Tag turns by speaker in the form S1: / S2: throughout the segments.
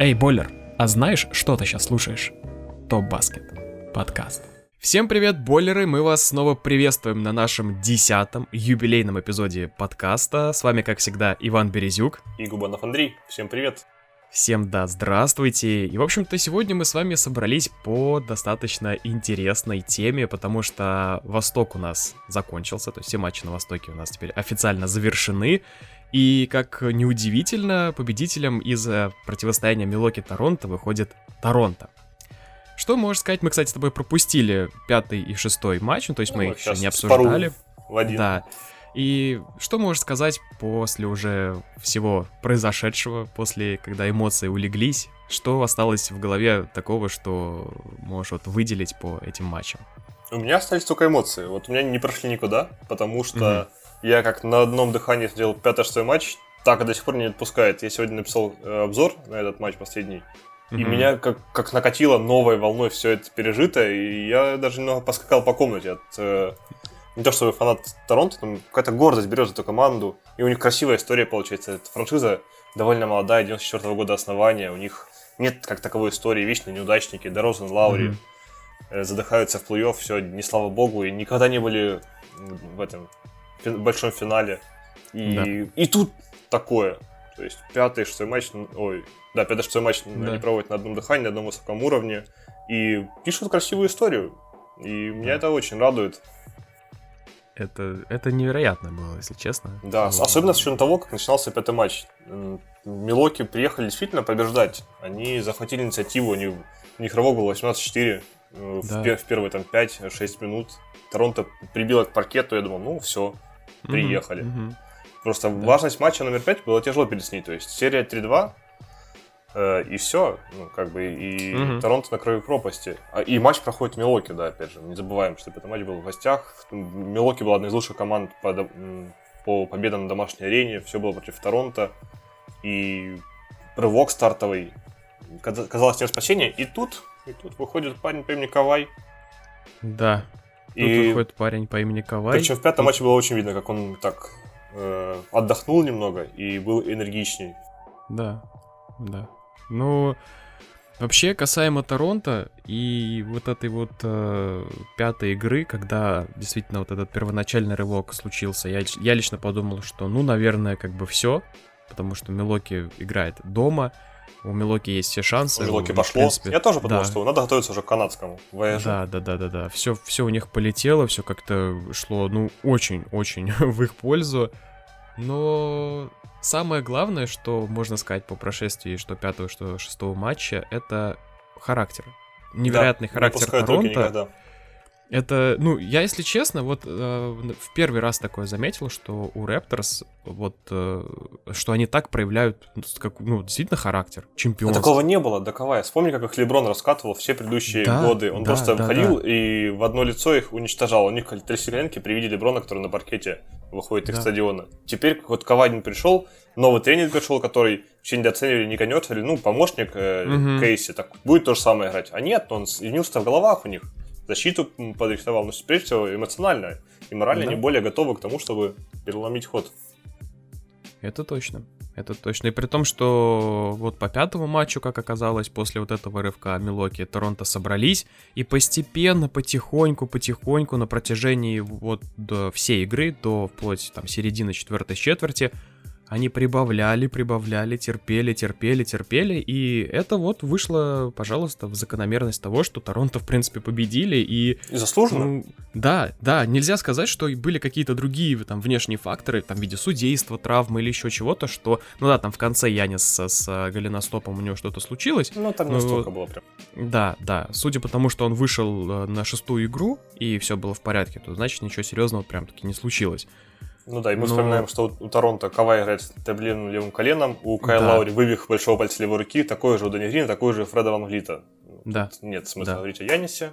S1: Эй, Бойлер, а знаешь, что ты сейчас слушаешь? Топ Баскет. Подкаст. Всем привет, бойлеры! Мы вас снова приветствуем на нашем десятом юбилейном эпизоде подкаста. С вами, как всегда, Иван Березюк.
S2: И Губанов Андрей. Всем привет!
S1: Всем да, здравствуйте! И, в общем-то, сегодня мы с вами собрались по достаточно интересной теме, потому что Восток у нас закончился, то есть все матчи на Востоке у нас теперь официально завершены. И, как неудивительно, победителем из противостояния Милоки-Торонто выходит Торонто. Что можешь сказать? Мы, кстати, с тобой пропустили пятый и шестой матч, ну, то есть
S2: Ну,
S1: мы их еще не обсуждали.
S2: В один.
S1: Да. И что можешь сказать после уже всего произошедшего, после, когда эмоции улеглись? Что осталось в голове такого, что можешь вот выделить по этим матчам?
S2: У меня остались только эмоции. Вот у меня не прошли никуда, потому что я как на одном дыхании сделал пятый-шестой матч, так и до сих пор не отпускает. Я сегодня написал э, обзор на этот матч последний, и
S1: Мгм.
S2: меня как, как накатило новой волной все это пережито, и я даже немного поскакал по комнате от... э, не то чтобы фанат Торонто, там какая-то гордость берет за эту команду, и у них красивая история получается. Эта франшиза довольно молодая, 94 года основания, у них нет как таковой истории, вечные неудачники, Дорозен, Лаури, э, задыхаются в плей-офф, все, не слава богу, и никогда не были в этом большом финале. И,
S1: Да.
S2: и тут такое. То есть пятый, шестой матч, ой, да, пятый, шестой матч
S1: Да.
S2: они проводят на одном дыхании, на одном высоком уровне, и пишут красивую историю. И меня
S1: Да.
S2: это очень радует.
S1: Это, это невероятно было, если честно.
S2: Да, с- особенно с учетом того, как начинался пятый матч. Милоки приехали действительно побеждать. Они захватили инициативу, они, у них рывок был 18-4 э, в,
S1: Да.
S2: пе- в первые там 5-6 минут. Торонто прибило к паркету, я думал, ну все, приехали.
S1: мгм.
S2: Просто
S1: Да.
S2: важность матча номер 5 было тяжело переснить. То есть серия 3-2, э, и все. Ну, как бы, и
S1: Мгм.
S2: Торонто на краю пропасти. А, и матч проходит в Милоке, да, опять же. Не забываем, что этот матч был в гостях. Милоки была одна из лучших команд по, по победам на домашней арене. Все было против Торонто. И рывок стартовый. Каза- Казалось, тем спасение. И тут, и тут выходит парень по имени Кавай.
S1: Да. Тут
S2: И
S1: выходит парень по имени Кавай.
S2: причем в пятом матче было очень видно, как он так э, отдохнул немного и был энергичней.
S1: Да, да. Ну, вообще, касаемо Торонто и вот этой вот э, пятой игры, когда действительно вот этот первоначальный рывок случился, я, я лично подумал, что, ну, наверное, как бы все, потому что Милоки играет дома, у Милоки есть все шансы.
S2: У Милоки пошло.
S1: принципе,
S2: Я тоже подумал,
S1: да.
S2: что надо готовиться уже к канадскому вояжу.
S1: Да, да, да, да, да. Все, все у них полетело, все как-то шло, ну, очень-очень в их пользу. Но самое главное, что можно сказать по прошествии что пятого, что шестого матча, это характер. Невероятный
S2: Да,
S1: характер
S2: не
S1: Торонто.
S2: никогда.
S1: Это, ну, я, если честно, вот э, в первый раз такое заметил, что у Raptors вот, э, что они так проявляют, ну, как, ну, действительно характер,
S2: Но
S1: чемпионство.
S2: такого не было, да Кавай. Вспомни, как их Леброн раскатывал все предыдущие
S1: Да,
S2: годы. Он
S1: да,
S2: просто
S1: да,
S2: выходил и в одно лицо их уничтожал. У них три сиренки при виде Леброна, который на паркете выходит их
S1: Да.
S2: стадиона. Теперь вот Кавай пришел, новый тренер пришел, который вообще недооценивали, не конёцали, ну, помощник э,
S1: Мгм.
S2: Кейси, так будет то же самое играть. А нет, он изменился в головах у них. Защиту подрихтовал, но прежде всего эмоционально и морально
S1: Да.
S2: они более готовы к тому, чтобы переломить ход.
S1: Это точно. Это точно. И при том, что вот по пятому матчу, как оказалось, после вот этого рывка Милоки и Торонто собрались, и постепенно, потихоньку, потихоньку на протяжении вот до всей игры, до вплоть там середины четвертой четверти, они прибавляли, прибавляли, терпели, терпели, терпели, и это вот вышло, пожалуйста, в закономерность того, что Торонто, в принципе, победили, и
S2: И заслуженно.
S1: ну, да, да, нельзя сказать, что были какие-то другие там внешние факторы, там в виде судейства, травмы или еще чего-то, что, ну да, там в конце Янис с, с э, голеностопом у него что-то случилось.
S2: Ну, там
S1: ну,
S2: настолько было прям.
S1: Да, да, судя по тому, что он вышел э, на шестую игру и все было в порядке, то значит ничего серьезного прям таки не случилось.
S2: Ну да, и мы
S1: Но-
S2: вспоминаем, что у Торонто Кавай играет с таблиным левым коленом, у Кайла
S1: Да.
S2: Лаури вывих большого пальца левой руки, такой же у Дани Грина, такой же у Фреда Ван Влита.
S1: Да.
S2: Тут Нет смысла
S1: Да.
S2: говорить о Янисе.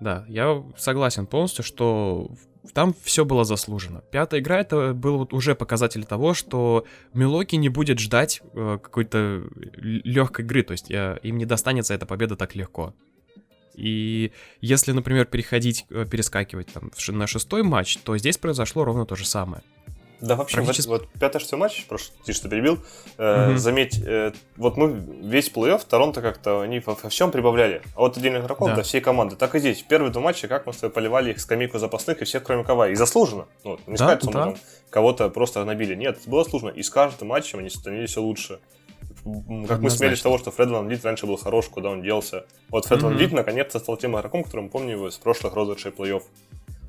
S1: Да, я согласен полностью, что там все было заслужено. Пятая игра это был вот уже показатель того, что Милоки не будет ждать э, какой-то легкой игры, то есть э, им не достанется эта победа так легко. И если, например, переходить, э, перескакивать там на шестой матч, то здесь произошло ровно то же самое.
S2: Да, вообще, Практически... вот, вот пятый шестой матч, прошлый, ты что перебил, э, угу. заметь, э, вот мы весь плей-офф Торонто как-то, они во, во всем прибавляли. А вот отдельных игроков да. до всей команды. Так и здесь. Первые два матча, как мы с тобой поливали их скамейку запасных и всех, кроме Кавай. И заслуженно. Ну, не да, сказать, что да. мы там кого-то просто набили. Нет, было сложно. И с каждым матчем они становились все лучше. Как мы смели с того, что Фред Ван Лит раньше был хорош, куда он делся. Вот Фред mm-hmm. Ван Лит наконец-то стал тем игроком, которым помню его с прошлых розыгрышей плей-офф.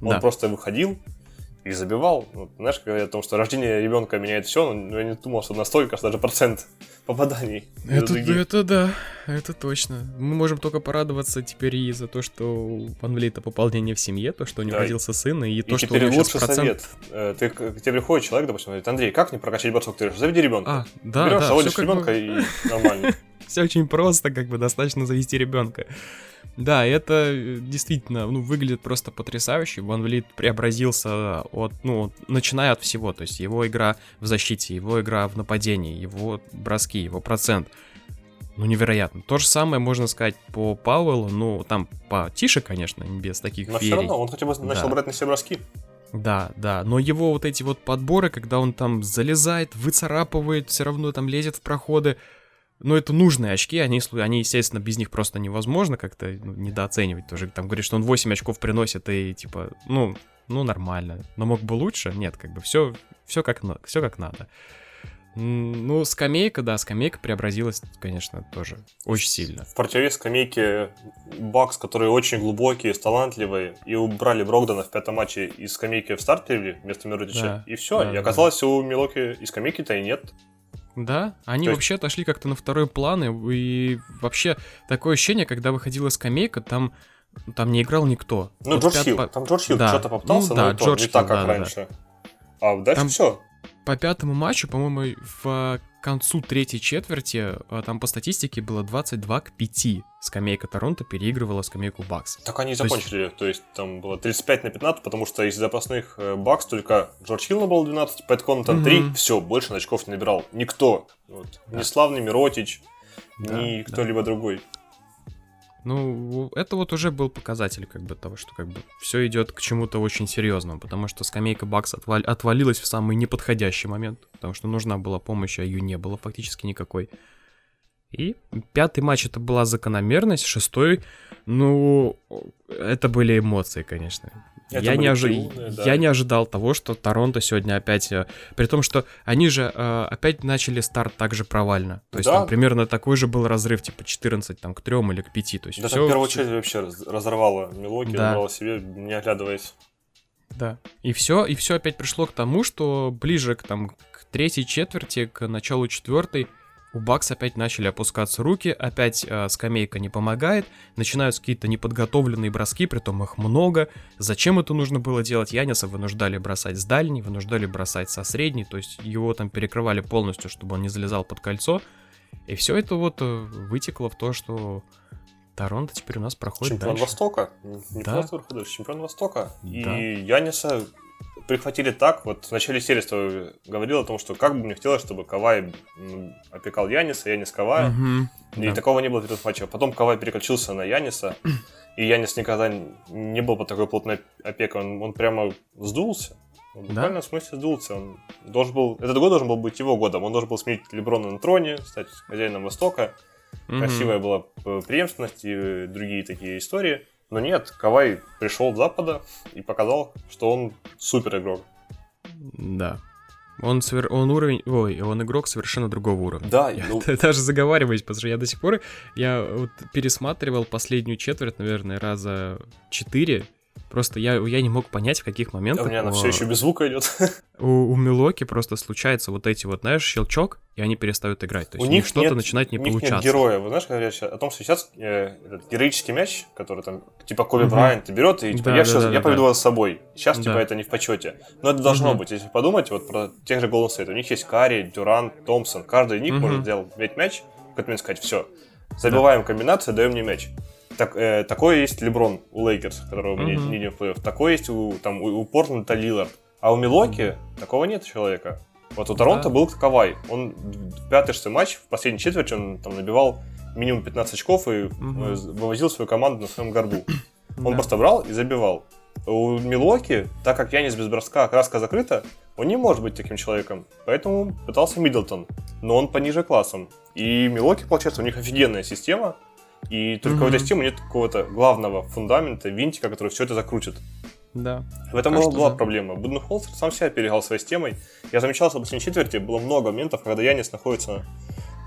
S2: Он да. просто выходил, и забивал. Вот, знаешь, говорят о том, что рождение ребенка меняет все, но я не думал, что настолько, что даже процент попаданий.
S1: Это, это да, это точно. Мы можем только порадоваться теперь и за то, что у Ванвлита пополнение в семье, то, что у него да. родился сын, и, и то, что у него
S2: лучше процент... совет. Э, ты, к тебе приходит человек, допустим, говорит, Андрей, как мне прокачать бросок? Ты говоришь, заведи ребенка. А,
S1: да, Берешь,
S2: да, заводишь ребенка бы... и нормально.
S1: Все очень просто, как бы достаточно завести ребенка. Да, это э, действительно ну, выглядит просто потрясающе. Ван Влит преобразился от, ну, начиная от всего. То есть его игра в защите, его игра в нападении, его броски, его процент. Ну, невероятно. То же самое можно сказать по Пауэллу. Ну, там потише, конечно, без таких
S2: Но ферий. все равно, он хотя бы начал да. брать на себя броски.
S1: Да, да, но его вот эти вот подборы, когда он там залезает, выцарапывает, все равно там лезет в проходы, но это нужные очки, они, они, естественно, без них просто невозможно как-то ну, недооценивать. Тоже там говорит, что он 8 очков приносит, и типа, ну, ну нормально. Но мог бы лучше? Нет, как бы все, все, как, все как надо. Ну, скамейка, да, скамейка преобразилась, конечно, тоже очень сильно.
S2: В противовес скамейке Бакс, которые очень глубокие, талантливые, и убрали Брогдана в пятом матче из скамейки в старт перевели вместо Миродича, да, и все. Да, и оказалось, да. у Милоки и скамейки-то и нет.
S1: Да, они есть... вообще отошли как-то на второй план, и, вообще такое ощущение, когда выходила скамейка, там там не играл никто.
S2: Ну, вот Джордж пят... Хилл, там Джордж Хилл да. что-то попытался, ну, да, но Джордж не Хилл, так, как да, раньше. Да. А дальше там... все
S1: по пятому матчу, по-моему, в концу третьей четверти, а, там по статистике было 22 к 5. Скамейка Торонто переигрывала скамейку Бакс.
S2: Так они и закончили, то есть... то есть там было 35 на 15, потому что из запасных э, Бакс только Джордж Хилл набрал 12, Пэт Коннтон mm-hmm. 3, все, больше очков не набирал. Никто. Вот. Да. Ни славный Миротич, да, ни да. кто-либо другой.
S1: Ну, это вот уже был показатель как бы того, что как бы все идет к чему-то очень серьезному, потому что скамейка Бакс отвал... отвалилась в самый неподходящий момент, потому что нужна была помощь, а ее не было фактически никакой. И пятый матч это была закономерность, шестой, ну, это были эмоции, конечно. Это я, не ожи... да. я не ожидал того, что Торонто сегодня опять... Э, при том, что они же э, опять начали старт также провально. То есть да. там примерно такой же был разрыв, типа 14 там, к 3 или к 5. То есть
S2: да, все... в первую очередь вообще разорвало Милоки, да. разорвало себе, не оглядываясь.
S1: Да. И все, и все опять пришло к тому, что ближе к, там, к третьей четверти, к началу четвертой, у Бакс опять начали опускаться руки, опять э, скамейка не помогает, начинаются какие-то неподготовленные броски, притом их много. Зачем это нужно было делать? Яниса вынуждали бросать с дальней, вынуждали бросать со средней, то есть его там перекрывали полностью, чтобы он не залезал под кольцо. И все это вот э, вытекло в то, что Торонто теперь у нас проходит
S2: Чемпион
S1: дальше.
S2: Востока. Не да. просто выходишь, чемпион Востока. Да. И Яниса прихватили так, вот в начале серии говорил о том, что как бы мне хотелось, чтобы Кавай опекал Яниса, Янис Кавая. Угу, и да. такого не было в этот матче. Потом Кавай переключился на Яниса, и Янис никогда не был под такой плотной опекой. Он, он прямо сдулся. Он буквально да? в смысле сдулся. Он должен был, этот год должен был быть его годом. Он должен был сменить Леброна на троне, стать хозяином Востока. Угу. Красивая была преемственность и другие такие истории. Но нет, Кавай пришел с Запада и показал, что он супер игрок.
S1: Да. Он, свер... он уровень, ой, он игрок совершенно другого уровня.
S2: Да,
S1: я ну... даже заговариваюсь, потому что я до сих пор, я вот пересматривал последнюю четверть, наверное, раза четыре, Просто я, я не мог понять, в каких моментах...
S2: У меня она все еще без звука идет.
S1: У, у Милоки просто случается вот эти вот, знаешь, щелчок, и они перестают играть. То есть у, них что-то начинает не у них получаться.
S2: Нет героя. Вы знаешь, говорят о том, что сейчас э, этот героический мяч, который там, типа Коби угу. Брайант берет, и типа, да, я, да, сейчас, да, я да, поведу да. вас с собой. Сейчас, типа, да. типа, это не в почете. Но это должно угу. быть. Если подумать вот про тех же Golden State, у них есть Карри, Дюрант, Томпсон. Каждый из них угу. может сделать мяч, в какой-то сказать, все, забиваем да. комбинацию, даем мне мяч. Так, э, такое есть Леброн у Лейкерс, которого mm-hmm. не видим в плей-офф. Такое есть у, там, у, у Портленда Лилард. А у Милуоки угу. такого нет человека. Вот у Торонто да. был Кавай. Он в пятый-шестой матч, в последней четверти, он там набивал минимум 15 очков и mm-hmm. вывозил свою команду на своем горбу. Он просто брал и забивал. У Милоки, так как Янис без броска, краска закрыта, Он не может быть таким человеком, поэтому пытался Миддлтон, но он пониже классом. И Милоки, получается, у них офигенная система, и только mm-hmm. в этой системе нет какого-то главного фундамента, винтика, который все это закрутит.
S1: Да.
S2: В этом была, была да. проблема. Буденхолцер сам себя перегал своей системой. Я замечал, что в последней четверти было много моментов, когда Янис находится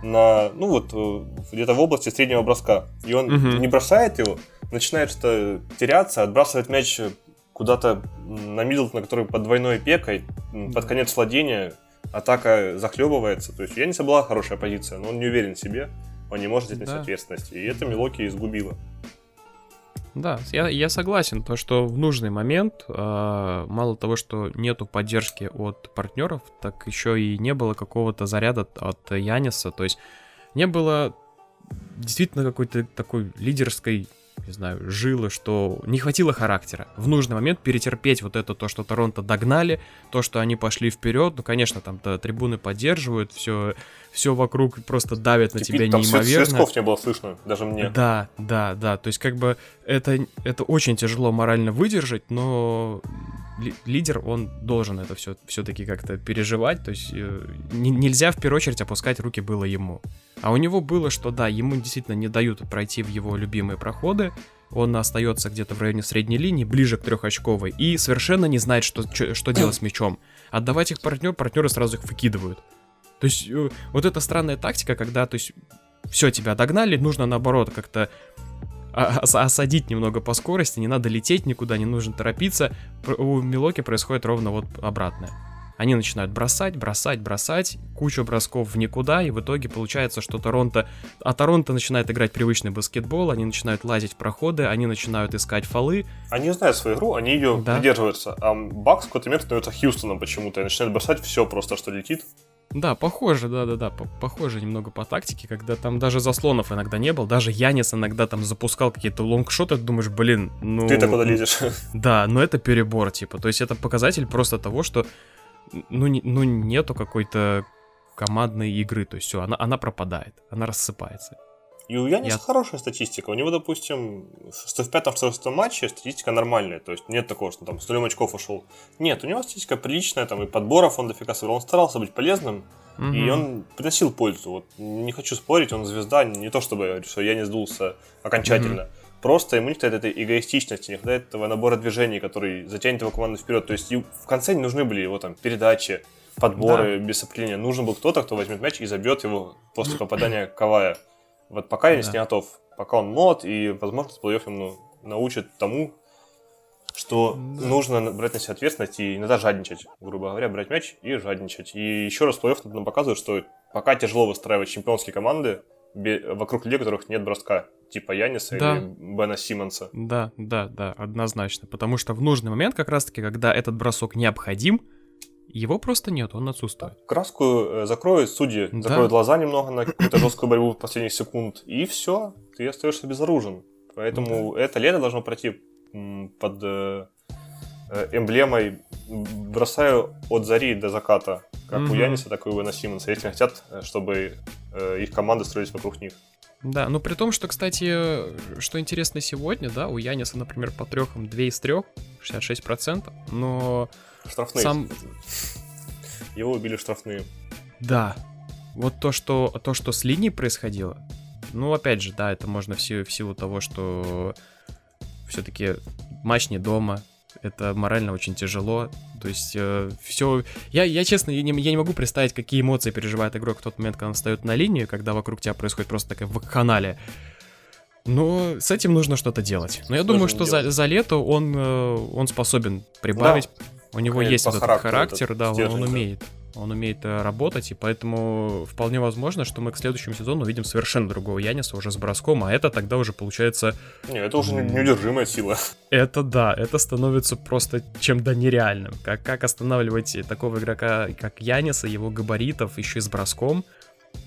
S2: на, ну вот, э, где-то в области среднего броска. И он угу. не бросает его, начинает что-то теряться, отбрасывает мяч куда-то на Миддлтона, который под двойной пекой, под конец владения, атака захлебывается. То есть у Яниса была хорошая позиция, но он не уверен в себе, он не может нести да. ответственности. И это Милоки изгубило.
S1: Да, я, я согласен, то что в нужный момент, э, мало того, что нету поддержки от партнеров, так еще и не было какого-то заряда от Яниса, то есть не было действительно какой-то такой лидерской не знаю, жилы, что не хватило характера в нужный момент перетерпеть вот это то, что Торонто догнали, то, что они пошли вперед. Ну, конечно, там -то трибуны поддерживают, все, все вокруг просто давит на тебя там неимоверно.
S2: Там не было слышно, даже мне.
S1: Да, да, да. То есть, как бы это, это очень тяжело морально выдержать, но лидер, он должен это все все-таки как-то переживать, то есть э, нельзя в первую очередь опускать руки было ему. А у него было, что да, ему действительно не дают пройти в его любимые проходы, он остается где-то в районе средней линии, ближе к трехочковой, и совершенно не знает, что, что делать с мячом. Отдавать их партнер, партнеры сразу их выкидывают. То есть э, вот эта странная тактика, когда, то есть, все, тебя догнали, нужно наоборот как-то осадить немного по скорости, не надо лететь никуда, не нужно торопиться. У Милоки происходит ровно вот обратное. Они начинают бросать, бросать, бросать, кучу бросков в никуда, и в итоге получается, что Торонто... А Торонто начинает играть привычный баскетбол, они начинают лазить в проходы, они начинают искать фолы.
S2: Они знают свою игру, они ее да. придерживаются. А Бакс в какой-то момент становится Хьюстоном почему-то и начинает бросать все просто, что летит.
S1: Да, похоже, да-да-да, похоже немного по тактике, когда там даже заслонов иногда не было, даже Янис иногда там запускал какие-то лонгшоты, ты думаешь, блин, ну...
S2: Ты-то куда лезешь?
S1: Да, но это перебор, типа, то есть это показатель просто того, что, ну, не, ну нету какой-то командной игры, то есть все, она, она пропадает, она рассыпается.
S2: И у Яниса Я... хорошая статистика. У него, допустим, в пятом-шестом матче статистика нормальная. То есть нет такого, что там с нулем очков ушел. Нет, у него статистика приличная, там и подборов он дофига собрал. Он старался быть полезным, угу. и он приносил пользу. Вот не хочу спорить, он звезда, не то чтобы что я не сдулся окончательно. Угу. Просто ему не хватает этой эгоистичности, не хватает этого набора движений, который затянет его команду вперед. То есть в конце не нужны были его там передачи, подборы да. без определения. Нужен был кто-то, кто возьмет мяч и забьет его после попадания Кавая. Вот пока я да. не готов. Пока он молод, и, возможно, с плей ему научит тому, что да. нужно брать на себя ответственность и иногда жадничать, грубо говоря, брать мяч и жадничать. И еще раз плей нам показывает, что пока тяжело выстраивать чемпионские команды вокруг людей, которых нет броска, типа Яниса да. или Бена Симмонса.
S1: Да, да, да, однозначно. Потому что в нужный момент, как раз-таки, когда этот бросок необходим, его просто нет, он отсутствует.
S2: Краску э, закроют судьи, да. закроют глаза немного на какую-то жесткую борьбу в последних секунд, и все, ты остаешься безоружен. Поэтому да. это лето должно пройти под э, э, эмблемой бросаю от зари до заката, как угу. у Яниса, так и у Вена Симмонса, если хотят, чтобы их команды строились вокруг них.
S1: Да, но при том, что, кстати, что интересно сегодня, да, у Яниса, например, по трехам 2 из 3, 66%, но
S2: Штрафные. Сам... Его убили штрафные.
S1: Да. Вот то, что, то, что с линией происходило, ну, опять же, да, это можно в силу, в силу того, что все-таки матч не дома, это морально очень тяжело. То есть э, все. Я, я честно, я не, я не могу представить, какие эмоции переживает игрок в тот момент, когда он встает на линию, когда вокруг тебя происходит просто такая вакханалия. Но с этим нужно что-то делать. Но я думаю, что за, за лето он, э, он способен прибавить. Да. У него Конечно, есть этот характер, характер этот да, он, он умеет. Он умеет работать, и поэтому вполне возможно, что мы к следующему сезону увидим совершенно другого Яниса уже с броском, а это тогда уже получается...
S2: Не, это уже неудержимая сила.
S1: Это да, это становится просто чем-то нереальным. Как, как останавливать такого игрока, как Яниса, его габаритов, еще и с броском,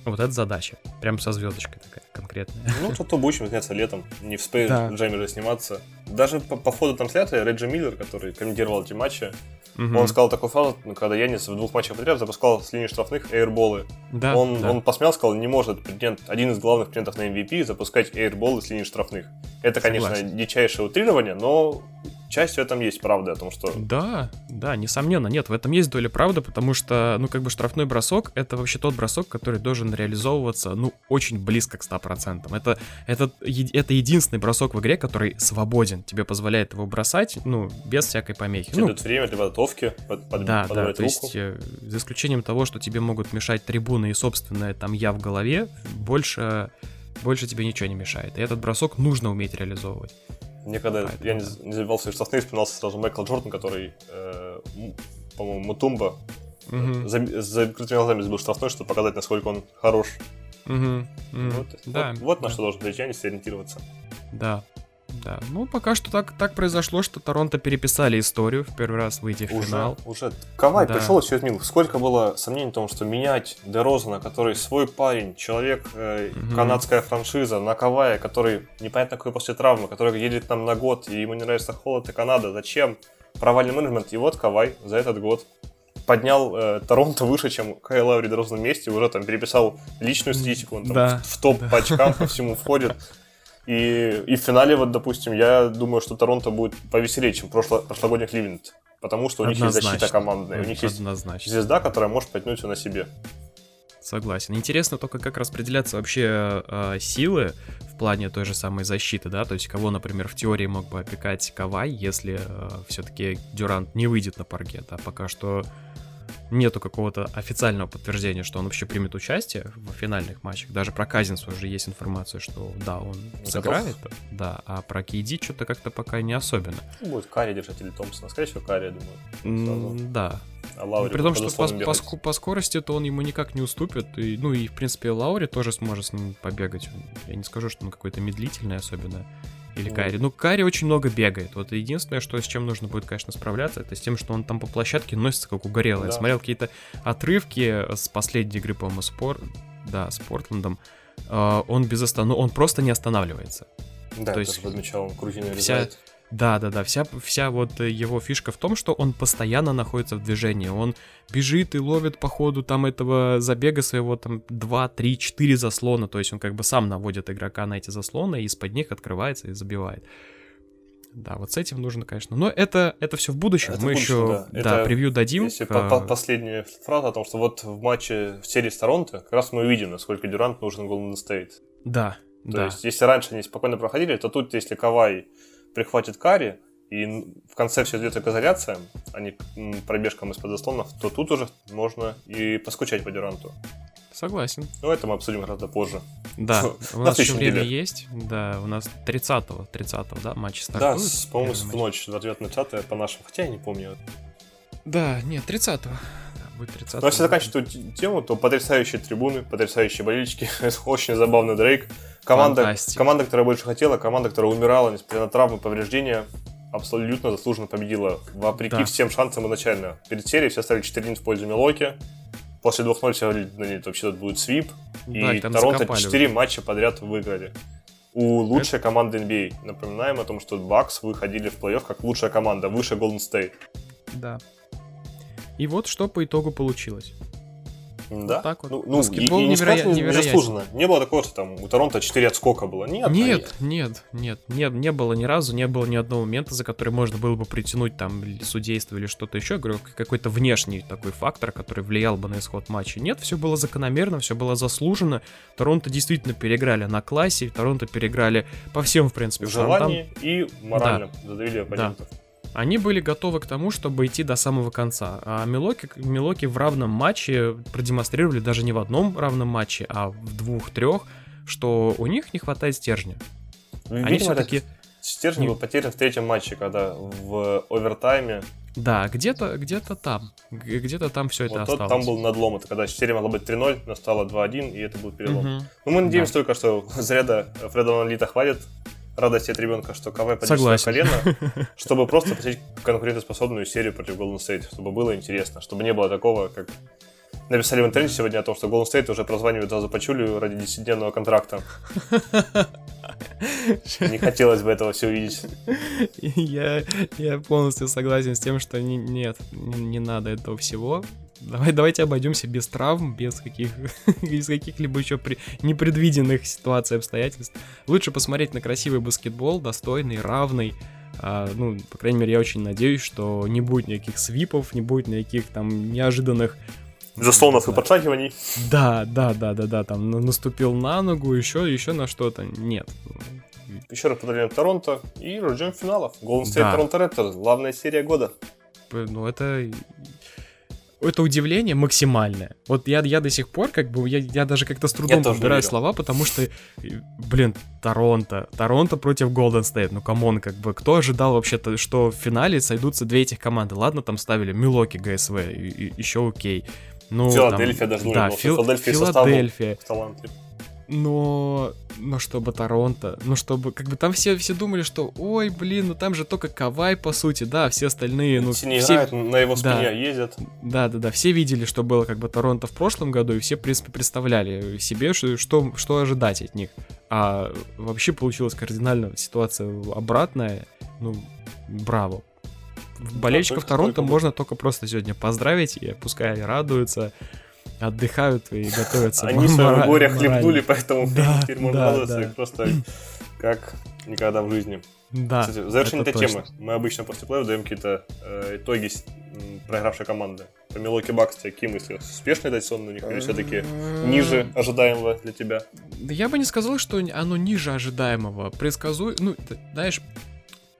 S1: вот это задача. Прям со звездочкой такая конкретная.
S2: Ну, то будем заняться летом. Не в Space да. Же сниматься. Даже по, по ходу трансляции Реджи Миллер, который комментировал эти матчи, угу. он сказал такую фразу, ну, когда Янис в двух матчах подряд запускал с линии штрафных эйрболы. Да, он, да. он посмел, сказал, не может претендент, один из главных претендентов на MVP запускать эйрболы с линии штрафных. Это, конечно, Согласен. дичайшее утрирование, но часть в этом есть правда о том, что...
S1: Да, да, несомненно, нет, в этом есть доля правды, потому что, ну, как бы штрафной бросок — это вообще тот бросок, который должен реализовываться, ну, очень близко к 100%. Это, это, это единственный бросок в игре, который свободен, тебе позволяет его бросать, ну, без всякой помехи.
S2: Тебе
S1: ну,
S2: время для подготовки, под, под,
S1: да, да,
S2: руку.
S1: то есть, э, за исключением того, что тебе могут мешать трибуны и собственная там я в голове, больше, больше тебе ничего не мешает. И этот бросок нужно уметь реализовывать.
S2: Мне когда Поэтому... я не, не забивал свои штрафные, вспоминался сразу Майкл Джордан, который, э, по-моему, Мутумба угу. за, за закрытыми глазами забил штрафной, чтобы показать, насколько он хорош.
S1: Угу. Угу.
S2: Вот, да, вот, вот да. на что должен Янис ориентироваться.
S1: Да, да, ну пока что так, так произошло, что Торонто переписали историю, в первый раз выйти в
S2: уже,
S1: финал.
S2: Уже, Кавай да. пришел и все. Сколько было сомнений в том, что менять Дерозана, который свой парень, человек, э, угу. канадская франшиза, на Кавая, который непонятно какой после травмы, который едет там на год, и ему не нравится холод и Канада, зачем? Провальный менеджмент, и вот Кавай за этот год поднял э, Торонто выше, чем Кай Лаури Дрозан вместе, уже там переписал личную статистику, он там да, в, в топ да. по очкам по всему входит. И, и в финале, вот, допустим, я думаю, что Торонто будет повеселее, чем прошло, прошлогодний Кливленд. Потому что у них есть защита командная. У них есть Однозначно. звезда, которая может потянуть все на себе.
S1: Согласен. Интересно только, как распределяться вообще э, силы в плане той же самой защиты, да, то есть кого, например, в теории мог бы опекать Кавай, если э, все-таки Дюрант не выйдет на паркет, а пока что нету какого-то официального подтверждения, что он вообще примет участие в финальных матчах. Даже про Казинса уже есть информация, что да, он Готов? сыграет, да, а про Кейди что-то как-то пока не особенно.
S2: Ну, будет Карри держать или Томпсона, скорее всего, Карри, я думаю.
S1: Mm, да. А Лаури При том, что по, по, по скорости то он ему никак не уступит. И, ну и, в принципе, Лаури тоже сможет с ним побегать. Я не скажу, что он какой-то медлительный особенно. Или Карри. Ну, Карри очень много бегает. Вот единственное, что с чем нужно будет, конечно, справляться, это с тем, что он там по площадке носится как угорелый. Да. Я смотрел какие-то отрывки с последней игры, по-моему, спор... да, с Портландом. Uh, он без останов... он просто не останавливается.
S2: Да, То есть подмечал, он вся...
S1: Да, да, да. Вся, вся вот его фишка в том, что он постоянно находится в движении. Он бежит и ловит по ходу там этого забега своего там 2, 3, 4 заслона. То есть он как бы сам наводит игрока на эти заслоны и из-под них открывается и забивает. Да, вот с этим нужно, конечно. Но это, это все в будущем. Это Мы будущем, еще да. Да, это, превью дадим.
S2: Если а... по последняя фраза о том, что вот в матче в серии с Торонто как раз мы увидим, насколько Дюрант нужен Golden State.
S1: Да,
S2: то
S1: да.
S2: есть, если раньше они спокойно проходили, то тут, если Кавай прихватит карри, и в конце все идет к изоляциям, а не пробежкам из-под заслонов, то тут уже можно и поскучать по Дюранту.
S1: Согласен.
S2: Но это мы обсудим гораздо позже.
S1: Да, у нас еще время есть. Да, у нас 30-го, 30-го, да, матч стартует.
S2: Да, по-моему, в ночь, 29 на 30 по нашему, хотя я не помню.
S1: Да, нет, 30-го. Будет 30
S2: Но если заканчивать эту тему, то потрясающие трибуны, потрясающие болельщики, очень забавный Дрейк. Команда, команда, которая больше хотела, команда, которая умирала, несмотря на травмы, повреждения, абсолютно заслуженно победила. Вопреки да. всем шансам изначально. Перед серией все ставили 4-1 в пользу Милоки. После 2-0 все говорили, ну, нет, вообще тут будет свип. Да, и Торонто 4 уже. матча подряд выиграли. У лучшей Это... команды NBA. А. Напоминаем о том, что Бакс выходили в плей-офф как лучшая команда, выше Golden State.
S1: Да. И вот что по итогу получилось.
S2: Да. Вот так вот. Ну, ну Баскетбол и, и невероя... невероятно. Не было такого, что там у Торонто 4 отскока было. Нет,
S1: нет, нет, нет, нет, не было ни разу, не было ни одного момента, за который можно было бы притянуть там судейство или что-то еще. Я говорю, какой-то внешний такой фактор, который влиял бы на исход матча. Нет, все было закономерно, все было заслуженно. Торонто действительно переиграли на классе, Торонто переиграли по всем, в принципе,
S2: в желании и морально да. задавили оппонентов. Да.
S1: Они были готовы к тому, чтобы идти до самого конца. А Милоки, Милоки в равном матче продемонстрировали даже не в одном равном матче, а в двух-трех, что у них не хватает стержня.
S2: Видимо, Они все-таки... Стержень был потерян в третьем матче, когда в овертайме
S1: да, где-то где там. Где-то там все это вот осталось.
S2: Там был надлом. Это когда серия могла быть 3-0, но стало 2-1, и это был перелом. Угу. Ну, мы надеемся да. только, что заряда Фреда Лита хватит радости от ребенка, что КВ поднес колено, чтобы просто посетить конкурентоспособную серию против Golden State, чтобы было интересно, чтобы не было такого, как написали в интернете сегодня о том, что Golden State уже прозванивает за Пачулю ради 10-дневного контракта. Не хотелось бы этого все увидеть.
S1: Я, я полностью согласен с тем, что не, нет, не, не надо этого всего. Давай, давайте обойдемся без травм, без каких без каких-либо еще при, непредвиденных ситуаций обстоятельств. Лучше посмотреть на красивый баскетбол, достойный, равный, А, ну, по крайней мере, я очень надеюсь, что не будет никаких свипов, не будет никаких там неожиданных
S2: Заслонов и подшагиваний.
S1: Да, да, да, да, да, там наступил на ногу, еще, еще на что-то. Нет.
S2: Еще раз повторяем Торонто и ждем финалов. Golden State да. Торонто Raptors, главная серия года.
S1: Ну, это это удивление максимальное. Вот я, я до сих пор, как бы, я, я даже как-то с трудом подбираю слова, потому что, блин, Торонто, Торонто против Голден Стейт, ну come on, как бы, кто ожидал вообще-то, что в финале сойдутся две этих команды? Ладно, там ставили Милуоки ГСВ, и, и, еще окей. Ну,
S2: Филадельфия
S1: там,
S2: даже
S1: да, Фил, Филадельфия, Филадельфия. Но, но чтобы Торонто, ну чтобы, как бы там все, все думали, что, ой, блин, ну там же только Кавай, по сути, да, все остальные, ну...
S2: Все играют, на его спине да. ездят.
S1: Да, да, да, все видели, что было как бы Торонто в прошлом году, и все, в принципе, представляли себе, что, что, что ожидать от них. А вообще получилась кардинально ситуация обратная, ну, браво. Болельщиков да, Торонто можно только просто сегодня поздравить, и пускай радуются, отдыхают и готовятся.
S2: Они свое горе хлебнули, поэтому да, теперь можно да, просто как никогда в жизни.
S1: Да.
S2: Кстати, в завершение этой темы. Мы обычно после плей даем какие-то э, итоги проигравшей команды. По Милоки Бакс, какие мысли? Успешный дать сон у них или все-таки ниже ожидаемого для тебя?
S1: Да я бы не сказал, что оно ниже ожидаемого. Предсказуй, ну, знаешь,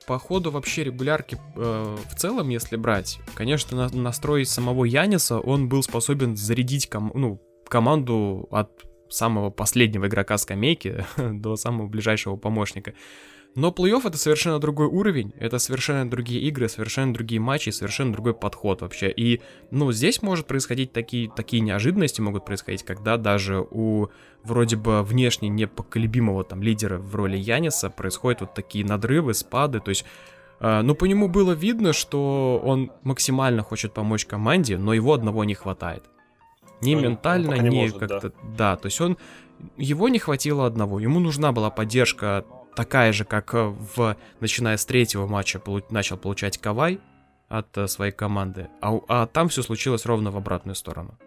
S1: по ходу вообще регулярки э, в целом, если брать, конечно, на, настрой самого Яниса, он был способен зарядить ком, ну, команду от самого последнего игрока скамейки до самого ближайшего помощника. Но плей-офф это совершенно другой уровень, это совершенно другие игры, совершенно другие матчи, совершенно другой подход вообще. И, ну, здесь может происходить такие, такие неожиданности могут происходить, когда даже у вроде бы внешне непоколебимого там лидера в роли Яниса происходят вот такие надрывы, спады, то есть Uh, ну, по нему было видно, что он максимально хочет помочь команде, но его одного не хватает. Ни он, ментально, он ни как-то... Да. да, то есть он... Его не хватило одного. Ему нужна была поддержка такая же, как э, в, начиная с третьего матча полу, начал получать Кавай от э, своей команды, а, а там все случилось ровно в обратную сторону.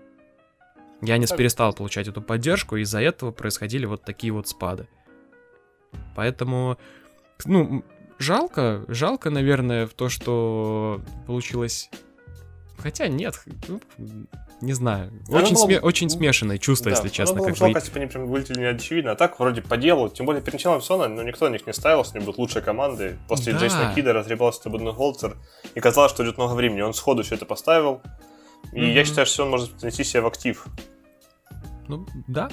S1: Янис перестал получать эту поддержку, и из-за этого происходили вот такие вот спады. Поэтому, ну, жалко, жалко, наверное, в то, что получилось... Хотя нет, ну, не знаю. Очень, было... сме... очень смешанное чувство, да, если честно.
S2: Было
S1: как
S2: жалко, если бы они прям вылетели не очевидно. А так, вроде по делу. Тем более, перед началом сезона, ну, никто на них не ставил, что они будут лучшей командой. После да. Джейсона Кида разребался Табудный Холцер. И казалось, что идет много времени. Он сходу все это поставил. И mm-hmm. я считаю, что он может принести себя в актив.
S1: Ну, да,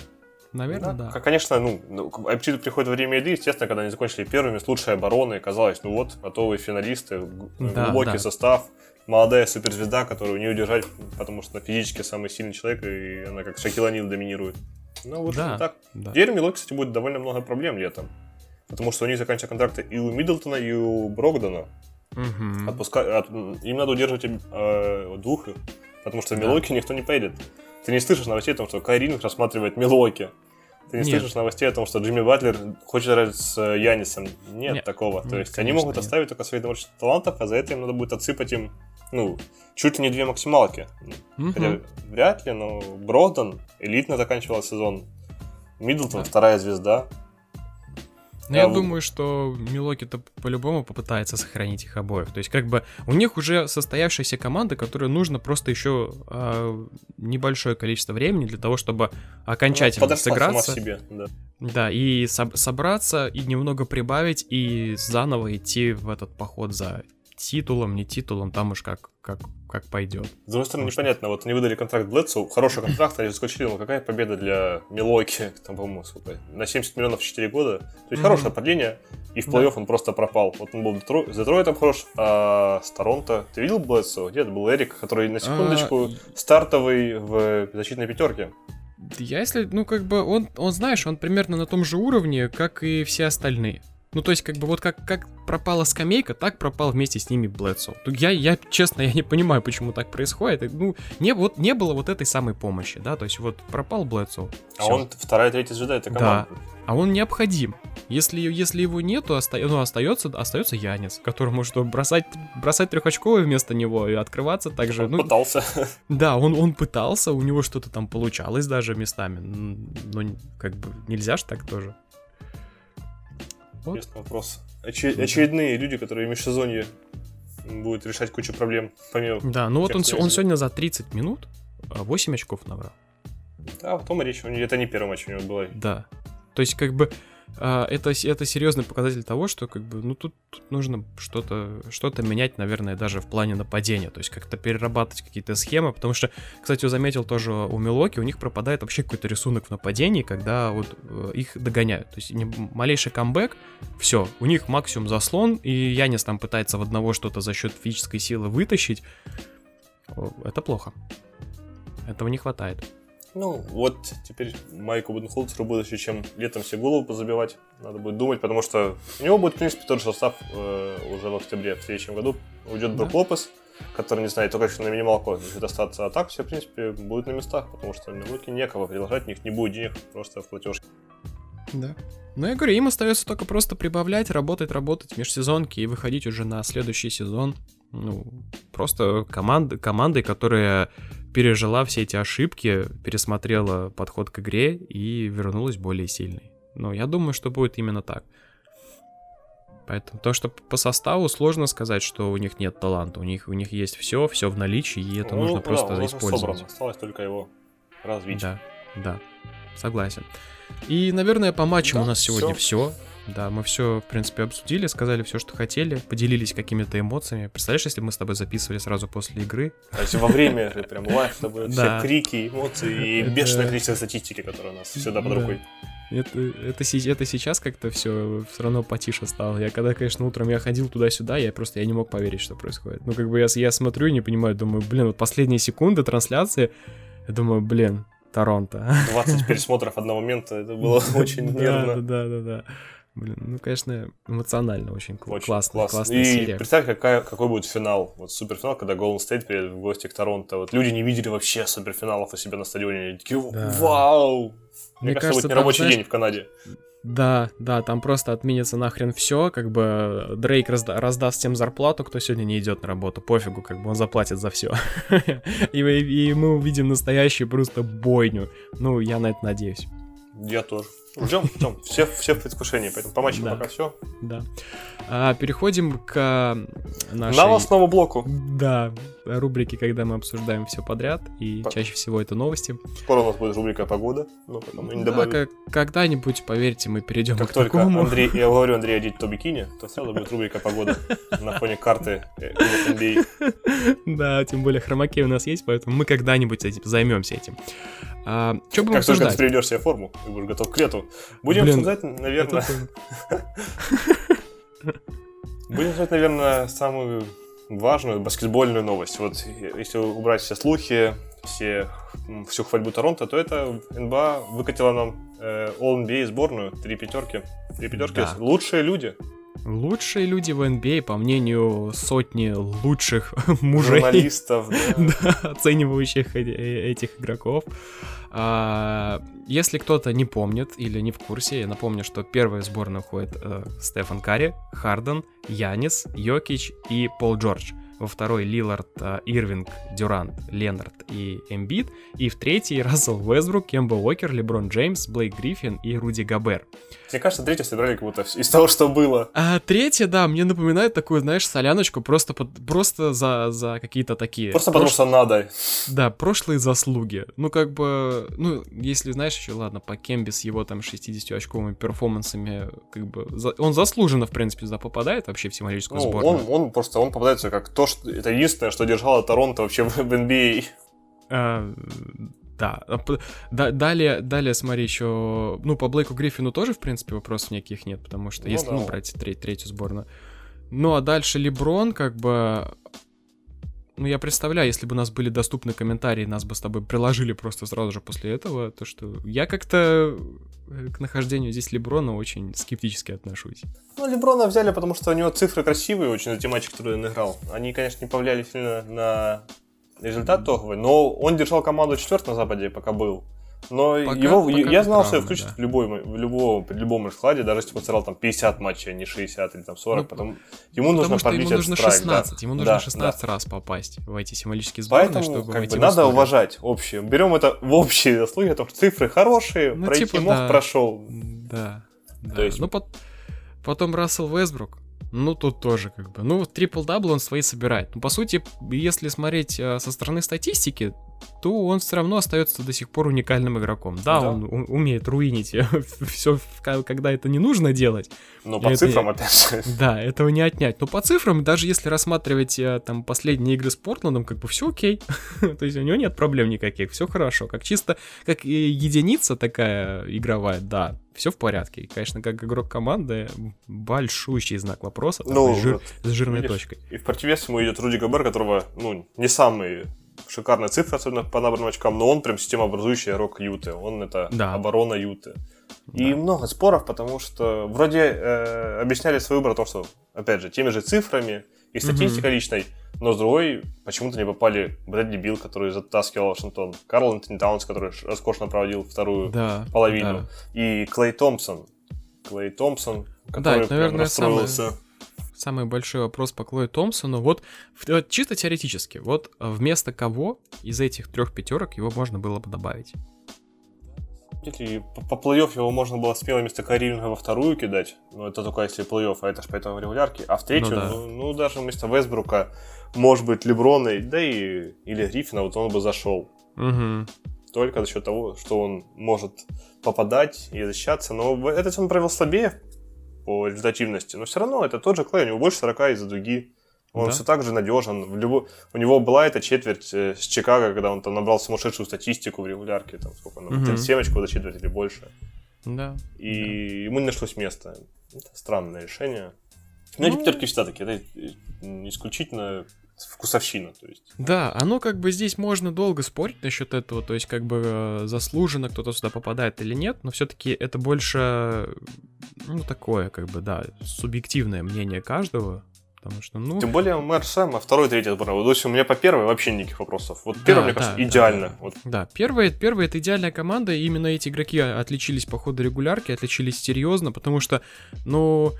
S1: Наверное, да.
S2: да. Конечно, ну, ну приходит время еды, естественно, когда они закончили первыми с лучшей обороной, казалось, ну вот, готовые финалисты, да, глубокий да. состав, молодая суперзвезда, которую не удержать, потому что физически самый сильный человек, и она как Шакиланил доминирует. Ну вот да, так. Да. Теперь у Милоки, кстати, будет довольно много проблем летом. Потому что у них заканчиваются контракты и у Миддлтона, и у Брогдона. Угу. Отпуска... От... Им надо удерживать э, двух, потому что в Милоки да. никто не поедет. Ты не слышишь новостей о том, что Кайринг рассматривает Милоки. Ты не нет. слышишь новостей о том, что Джимми Батлер хочет играть с э, Янисом. Нет, нет такого. Нет, То есть они могут нет. оставить только своих домашних талантов, а за это им надо будет отсыпать им ну, чуть ли не две максималки. Угу. Хотя вряд ли, но Бродон элитно заканчивал сезон. Миддлтон, да. вторая звезда.
S1: Ну, я а думаю, что Милоки-то по-любому попытается сохранить их обоих. То есть, как бы, у них уже состоявшаяся команда, которой нужно просто еще э, небольшое количество времени для того, чтобы окончательно ну, сыграться.
S2: себе, да.
S1: Да, и со- собраться, и немного прибавить, и заново идти в этот поход за титулом, не титулом, там уж как, как, как пойдет.
S2: С другой стороны, непонятно, вот они выдали контракт Блэдсу, хороший контракт, они заскочили, ну какая победа для Милоки, там, по-моему, сколько, на 70 миллионов в 4 года. То есть mm-hmm. хорошее продление, и в плей-офф да. он просто пропал. Вот он был с Детройтом хорош, а с Торонто... Ты видел Блэдсу? Где это был Эрик, который, на секундочку, а... стартовый в защитной пятерке?
S1: Я если, ну как бы, он, он, знаешь, он примерно на том же уровне, как и все остальные. Ну, то есть, как бы, вот как, как пропала скамейка, так пропал вместе с ними Блэдсоу. Я, я, честно, я не понимаю, почему так происходит. Ну, не, вот, не было вот этой самой помощи, да, то есть, вот пропал Блэдсоу.
S2: А он вторая, третья звезда, это команда.
S1: Да, а он необходим. Если, если его нету, оста... ну, остается, остается Янис, который может бросать, бросать трехочковый вместо него и открываться также. Он
S2: ну, пытался.
S1: Да, он, он пытался, у него что-то там получалось даже местами. Но как бы нельзя же так тоже.
S2: Интересный вопрос. Оче- очередные люди, которые в межсезонье будут решать кучу проблем, помимо...
S1: Да, ну вот он, он сегодня за 30 минут а, 8 очков набрал.
S2: Да, в том и речь. Это не первый матч у него был.
S1: Да. То есть, как бы, а, это, с- это серьезный показатель того, что, как бы, ну, тут, тут нужно что-то что менять, наверное, даже в плане нападения. То есть, как-то перерабатывать какие-то схемы. Потому что, кстати, я заметил тоже у Милоки, у них пропадает вообще какой-то рисунок в нападении, когда вот э, их догоняют. То есть, не- малейший камбэк, все, у них максимум заслон, и Янис там пытается в одного что-то за счет физической силы вытащить. Это плохо. Этого не хватает.
S2: Ну, вот теперь Майку Буденхолцеру будет еще чем летом себе голову позабивать. Надо будет думать, потому что у него будет, в принципе, тот же состав э, уже в октябре в следующем году. Уйдет
S1: Да.
S2: Брук Лопес, который, не знаю, только еще на минималку будет остаться. А так все, в принципе, будет на местах, потому что Милоки некого предложить, у них не будет денег просто в платежке.
S1: Да. Ну, я говорю, им остается только просто прибавлять, работать, работать в межсезонке и выходить уже на следующий сезон. Ну, просто команда, командой, которая пережила все эти ошибки, пересмотрела подход к игре и вернулась более сильной. Ну, я думаю, что будет именно так. Поэтому то, что по составу сложно сказать, что у них нет таланта. У них, у них есть все, все в наличии, и это
S2: Ну,
S1: нужно
S2: да,
S1: просто
S2: уже
S1: использовать.
S2: собран, Осталось только его развить.
S1: Да, да, согласен. И, наверное, по матчам
S2: Да,
S1: у нас сегодня
S2: всё.
S1: все. Да, мы все, в принципе, обсудили, сказали все, что хотели, поделились какими-то эмоциями. Представляешь, если бы мы с тобой записывали сразу после игры?
S2: То есть во время же прям лайф, чтобы
S1: Да.
S2: все крики, эмоции и бешеное количество статистики, которая у нас всегда под рукой.
S1: Это, это, это сейчас как-то все все равно потише стало. Я когда, конечно, утром я ходил туда-сюда, я просто я не мог поверить, что происходит. Ну, как бы я, с- я смотрю и не понимаю, думаю, блин, вот последние секунды трансляции, я думаю, блин, Торонто.
S2: 20 пересмотров одного момента, это было очень нервно.
S1: Да, да, да, да. Блин, ну, конечно, эмоционально очень,
S2: Очень
S1: классно,
S2: классно.
S1: классная
S2: И
S1: серия.
S2: представь, какая, какой будет финал. Вот суперфинал, когда Golden State приедет в гости к Торонто. Вот люди не видели вообще суперфиналов у себя на стадионе. Они такие,
S1: Да.
S2: вау! Мне,
S1: Мне
S2: кажется,
S1: кажется,
S2: будет нерабочий
S1: знаешь,
S2: день в Канаде.
S1: Да, да, там просто отменится нахрен все, как бы Дрейк разда- раздаст всем зарплату, кто сегодня не идет на работу, пофигу, как бы он заплатит за все. и, и мы увидим настоящую просто бойню. Ну, я на это надеюсь.
S2: Я тоже. Ждем, ждем. Все, все в предвкушении, поэтому по матчу
S1: Да.
S2: пока все.
S1: Да. А, переходим к нашей...
S2: Новостному блоку.
S1: Да, рубрике, когда мы обсуждаем все подряд, и
S2: По-
S1: чаще всего это новости.
S2: Скоро у нас будет рубрика «Погода». Ну, потом не
S1: Да,
S2: добавим.
S1: как- когда-нибудь, поверьте, мы перейдем
S2: Как
S1: к
S2: только
S1: такому.
S2: Андрей, я говорю Андрей одеть то бикини, то сразу будет рубрика «Погода» на фоне карты э, NBA.
S1: Да, тем более хромакей у нас есть, поэтому мы когда-нибудь этим займемся этим. А, что будем
S2: Как только ты
S1: обсуждать?
S2: приведешь себе форму и будешь готов к лету. Будем
S1: Блин,
S2: обсуждать, наверное, будем обсуждать, наверное, самую важную баскетбольную новость. Вот если убрать все слухи, все, всю хвальбу Торонто, то это НБА выкатила нам э, All-NBA сборную, три пятерки. Три пятерки,
S1: Да.
S2: лучшие люди.
S1: Лучшие люди в NBA, по мнению сотни лучших мужей,
S2: Журналистов, да.
S1: да, оценивающих э- этих игроков. А, если кто-то не помнит или не в курсе, я напомню, что первая сборная уходит э, Стефан Карри, Харден, Янис, Йокич и Пол Джордж. Во второй Лилард, э, Ирвинг, Дюрант, Ленард и Эмбит. И в третий Рассел Уэсбрук, Кемба Уокер, Леброн Джеймс, Блейк Гриффин и Руди Габер.
S2: Мне кажется, третье собирали как будто из того, что было.
S1: А третье, да, мне напоминает такую, знаешь, соляночку просто, под- просто за, за какие-то такие...
S2: Просто потому
S1: прош-
S2: что надо.
S1: Да, прошлые заслуги. Ну, как бы, ну, если, знаешь, еще, ладно, по Кемби с его там 60-очковыми перформансами, как бы, за- он заслуженно, в принципе, туда попадает вообще в символическую
S2: Ну,
S1: сборную.
S2: он, он просто он попадается как то, что это единственное, что держало Торонто вообще в, в NBA.
S1: А, да. А п- да- Далее, далее, смотри, еще, ну, по Блейку Гриффину тоже, в принципе, вопросов никаких нет, потому что
S2: Ну
S1: если,
S2: да.
S1: ну, брать тре- третью сборную. Ну, а дальше Леброн, как бы... Ну, я представляю, если бы у нас были доступны комментарии, нас бы с тобой приложили просто сразу же после этого, то что я как-то э, к нахождению здесь Леброна очень скептически отношусь.
S2: Ну, Леброна взяли, потому что у него цифры красивые очень за те матчи, которые он играл. Они, конечно, не повлияли сильно на результат итоговый, но он держал команду четвертым на Западе, пока был. Но
S1: Пока-
S2: его,
S1: пока
S2: я знал,
S1: ты
S2: что его включат
S1: да.
S2: в, любой, в, любом, при любом раскладе, даже если он сыграл там 50 матчей, а не 60 или там 40,
S1: Ну,
S2: потом ему нужно
S1: что ему нужно
S2: страйк,
S1: 16,
S2: да.
S1: ему нужно
S2: Да,
S1: 16 раз попасть в эти символические сборные,
S2: Поэтому
S1: чтобы
S2: как бы,
S1: в
S2: надо
S1: историю.
S2: уважать общие. Берем это в общие заслуги, потому что цифры хорошие,
S1: Ну,
S2: пройти
S1: типа,
S2: мог,
S1: да.
S2: прошел.
S1: Да. да.
S2: То есть-
S1: Ну, пот- Потом Рассел Весбрук. Ну, тут тоже как бы. Ну, трипл-дабл он свои собирает. Ну, по сути, если смотреть э, со стороны статистики, то он все равно остается до сих пор уникальным игроком. Да, да. он у- умеет руинить все, когда это не нужно делать.
S2: Но по это, цифрам, опять же.
S1: Да, этого не отнять. Но по цифрам, даже если рассматривать э, там последние игры с Портландом, как бы все окей. То есть у него нет проблем никаких, все хорошо. Как чисто, как единица такая игровая, да, все в порядке. И, конечно, как игрок команды, большущий знак вопроса ну, жир, вот, с жирной видишь, точкой.
S2: И в противовес ему идет Руди Габер, которого, ну, не самый шикарные цифры, особенно по набранным очкам, но он прям системообразующий игрок Юты. Он это да. оборона Юты. Да. И много споров, потому что вроде э, объясняли свой выбор о том, что, опять же, теми же цифрами и статистикой угу. личной, но с другой почему-то не попали Брэдли Билл, который затаскивал Вашингтон, Карл Антони Таунс, который роскошно проводил вторую да, половину, да. и Клей Томпсон. Клей Томпсон, который да, это, наверное, расстроился. Самый
S1: самый большой вопрос по Клою Томпсону. Вот, вот чисто теоретически, вот а, вместо кого из этих трех пятерок его можно было бы добавить?
S2: Если по плей-офф его можно было смело вместо Каринга во вторую кидать, но это только если плей-офф, а это же поэтому регулярки, а в третью, ну, да. ну, ну даже вместо Вестбрука, может быть, Леброна, да и или Гриффина, вот он бы зашел.
S1: Угу.
S2: Только за счет того, что он может попадать и защищаться, но этот он провел слабее по результативности, но все равно это тот же Клей, у него больше 40 из-за дуги. Он да? все так же надежен. В любо... У него была эта четверть э, с Чикаго, когда он там набрал сумасшедшую статистику в регулярке, там сколько, ну, угу. 37 очков за четверть или больше.
S1: Да.
S2: И да. ему не нашлось места. Это странное решение. Но ну, эти пятерки всегда такие, это исключительно вкусовщина, то есть.
S1: Да, оно как бы здесь можно долго спорить насчет этого, то есть как бы э, заслуженно кто-то сюда попадает или нет, но все-таки это больше, ну, такое, как бы, да, субъективное мнение каждого, Потому что, ну...
S2: Тем более мэр Сэм, а второй, третий отбор. Вот, у меня по первой вообще никаких вопросов. Вот первый, да, мне кажется, да, идеально.
S1: Да,
S2: вот.
S1: да. первая, первая это идеальная команда, и именно эти игроки отличились по ходу регулярки, отличились серьезно, потому что, ну,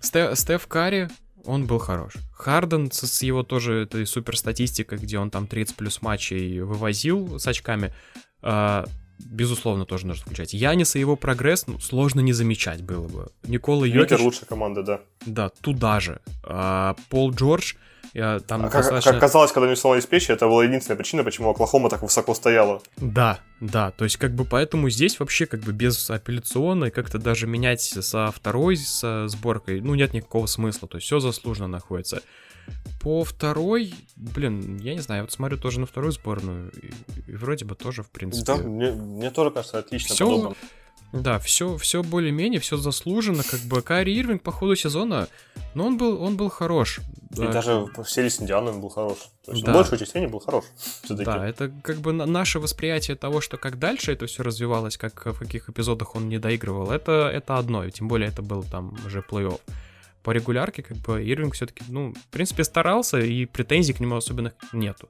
S1: Стеф Карри, он был хорош. Харден с, его тоже этой супер статистикой, где он там 30 плюс матчей вывозил с очками, э, безусловно, тоже нужно включать. Яниса и его прогресс ну, сложно не замечать было бы. Никола Йокич...
S2: лучшая команда, да.
S1: Да, туда же. А, Пол Джордж там
S2: а достаточно... как, оказалось, когда они сломались печи, это была единственная причина, почему Оклахома так высоко стояла.
S1: Да, да, то есть как бы поэтому здесь вообще как бы без апелляционной как-то даже менять со второй со сборкой, ну нет никакого смысла, то есть все заслуженно находится. По второй, блин, я не знаю, я вот смотрю тоже на вторую сборную, и, и вроде бы тоже, в принципе...
S2: Да, мне, мне тоже кажется отлично все, подобно.
S1: Да, все, все более-менее, все заслуженно, как бы Кари Ирвинг по ходу сезона, но он был, он был хорош.
S2: И да. даже в серии с Индианой он был хорош. То есть да. большую часть был хорош.
S1: Да, это как бы наше восприятие того, что как дальше это все развивалось, как в каких эпизодах он не доигрывал, это, это одно, и тем более это был там уже плей-офф. По регулярке, как бы, Ирвинг все-таки, ну, в принципе, старался, и претензий к нему особенных нету.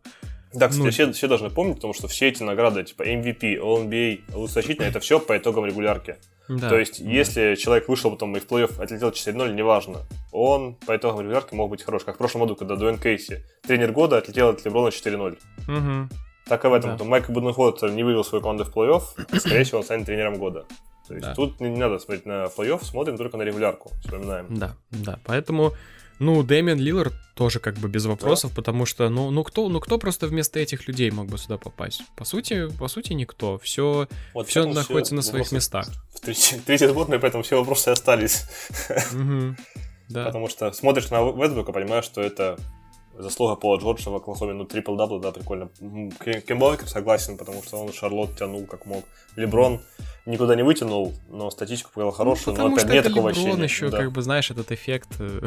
S2: Да, кстати, ну, все, все должны помнить, потому что все эти награды, типа MVP, All-NBA, лучший это все по итогам регулярки. Да, То есть, да. если человек вышел потом и в плей-офф отлетел 4-0, неважно, он по итогам регулярки мог быть хорош. Как в прошлом году, когда Дуэн Кейси, тренер года, отлетел от Леброна 4-0.
S1: Угу.
S2: Так и в этом. Да. Майк Буденхолтер не вывел свою команду в плей-офф, скорее всего, он станет тренером года. То есть, да. тут не надо смотреть на плей-офф, смотрим только на регулярку, вспоминаем.
S1: Да, да, поэтому ну, Дэмиан Лиллард тоже как бы без вопросов, да. потому что, ну, ну кто, ну кто просто вместо этих людей мог бы сюда попасть? По сути, по сути никто. Все, вот все находится все на своих местах.
S2: В третьей, третьей сборной, поэтому все вопросы остались.
S1: Да.
S2: Потому что смотришь на Вестбрука, понимаешь, что это заслуга Пола Джорджа в Оклахоме, ну, трипл дабл, да, прикольно. Кем Уокер согласен, потому что он Шарлот тянул как мог. Леброн никуда не вытянул, но статистику показал хорошую, ну, но опять нет такого Леброн ощущения.
S1: еще, да. как бы, знаешь, этот эффект... Э,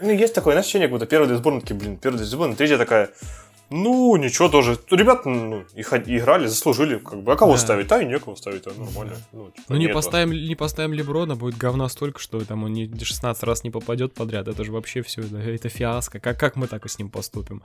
S2: ну, есть такое, знаешь, ощущение, как будто первая две сборные такие, блин, первая две сборные, третья такая, ну, ничего тоже. Ребята ну, и, играли, заслужили, как бы. А кого да. ставить? А и некого ставить, а нормально. Ну, типа,
S1: ну не, поставим, не поставим Леброна, будет говна столько, что там он не 16 раз не попадет подряд. Это же вообще все, это, это фиаско. Как, как мы так и с ним поступим?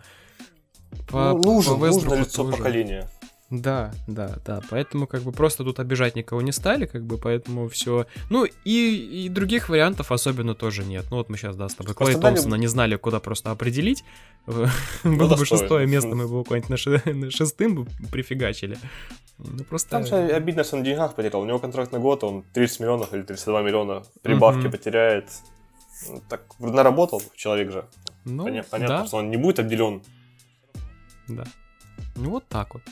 S2: По, ну, нужен, по нужно лицо тоже. поколения.
S1: Да, да, да. Поэтому как бы просто тут обижать никого не стали, как бы, поэтому все. Ну и, и других вариантов особенно тоже нет. Ну вот мы сейчас, да, с тобой Клей Томпсона не знали, куда просто определить. Ну, Было бы шестое место, мы бы буквально на шестым бы прифигачили.
S2: Ну, просто... Там же обидно, что он деньгах потерял. У него контракт на год, он 30 миллионов или 32 миллиона прибавки потеряет. Ну, так наработал человек же. Ну, Понятно, да. что он не будет отделен.
S1: Да. Ну вот так вот.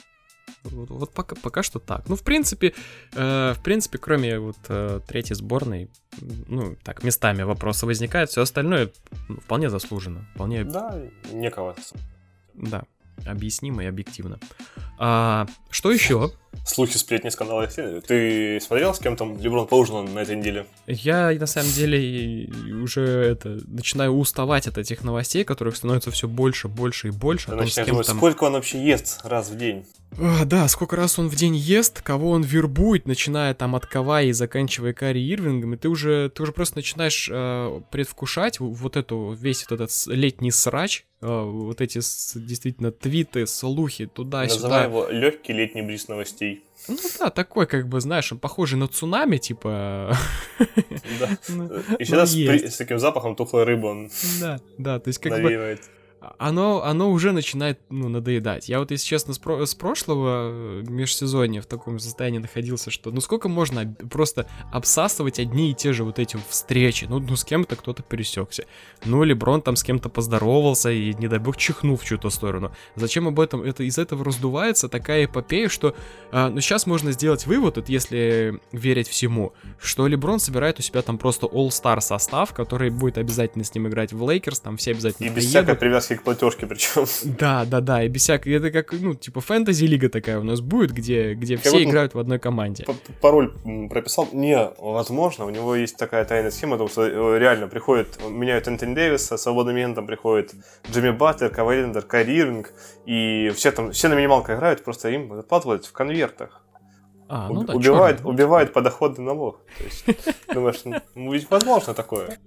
S1: Вот, вот пока, пока что так. Ну, в принципе, э, в принципе, кроме вот э, третьей сборной, ну, так, местами вопросы возникают, все остальное ну, вполне заслуженно. Вполне...
S2: Да, некого.
S1: Да, объяснимо и объективно. А, что еще?
S2: Слухи, сплетни, скандалы. Ты смотрел, с кем там Леброн поужинал на этой неделе?
S1: Я, на самом деле, уже это начинаю уставать от этих новостей, которых становится все больше, больше и больше. Ты
S2: начинаешь думать, там... сколько он вообще ест раз в день?
S1: А, да, сколько раз он в день ест, кого он вербует, начиная там от Кавай и заканчивая Кари Ирвингом, и ты уже, ты уже просто начинаешь э, предвкушать вот эту, весь вот этот летний срач, э, вот эти с, действительно твиты, слухи туда-сюда.
S2: Называй его легкий летний бриз новостей.
S1: Ну да, такой, как бы, знаешь, он похожий на цунами, типа...
S2: Да. Ну, и сейчас с таким запахом тухлой рыбы он
S1: Да, да, то есть как бы оно, оно уже начинает, ну, надоедать. Я вот, если честно, с, про- с прошлого э, межсезонья в таком состоянии находился, что, ну, сколько можно просто обсасывать одни и те же вот эти встречи? Ну, ну с кем-то кто-то пересекся. Ну, Леброн там с кем-то поздоровался и, не дай бог, чихнул в чью-то сторону. Зачем об этом? Это из этого раздувается такая эпопея, что, а, ну, сейчас можно сделать вывод, вот, если верить всему, что Леброн собирает у себя там просто All-Star состав, который будет обязательно с ним играть в Лейкерс, там все обязательно
S2: И без всякой привязки привязки к платежке причем.
S1: Да, да, да, и без всякой... Это как, ну, типа, фэнтези-лига такая у нас будет, где, где все вот играют в одной команде.
S2: Пароль прописал. Не, возможно, у него есть такая тайная схема, потому что э, реально приходит, меняют Энтони Дэвиса, свободным агентом приходит Джимми Батлер, Кавай Леонард, Карри и все там, все на минималках играют, просто им отплатывают в конвертах. А, ну да, убивает, черный. убивает подоходный налог. То есть, думаешь, ну ведь возможно такое.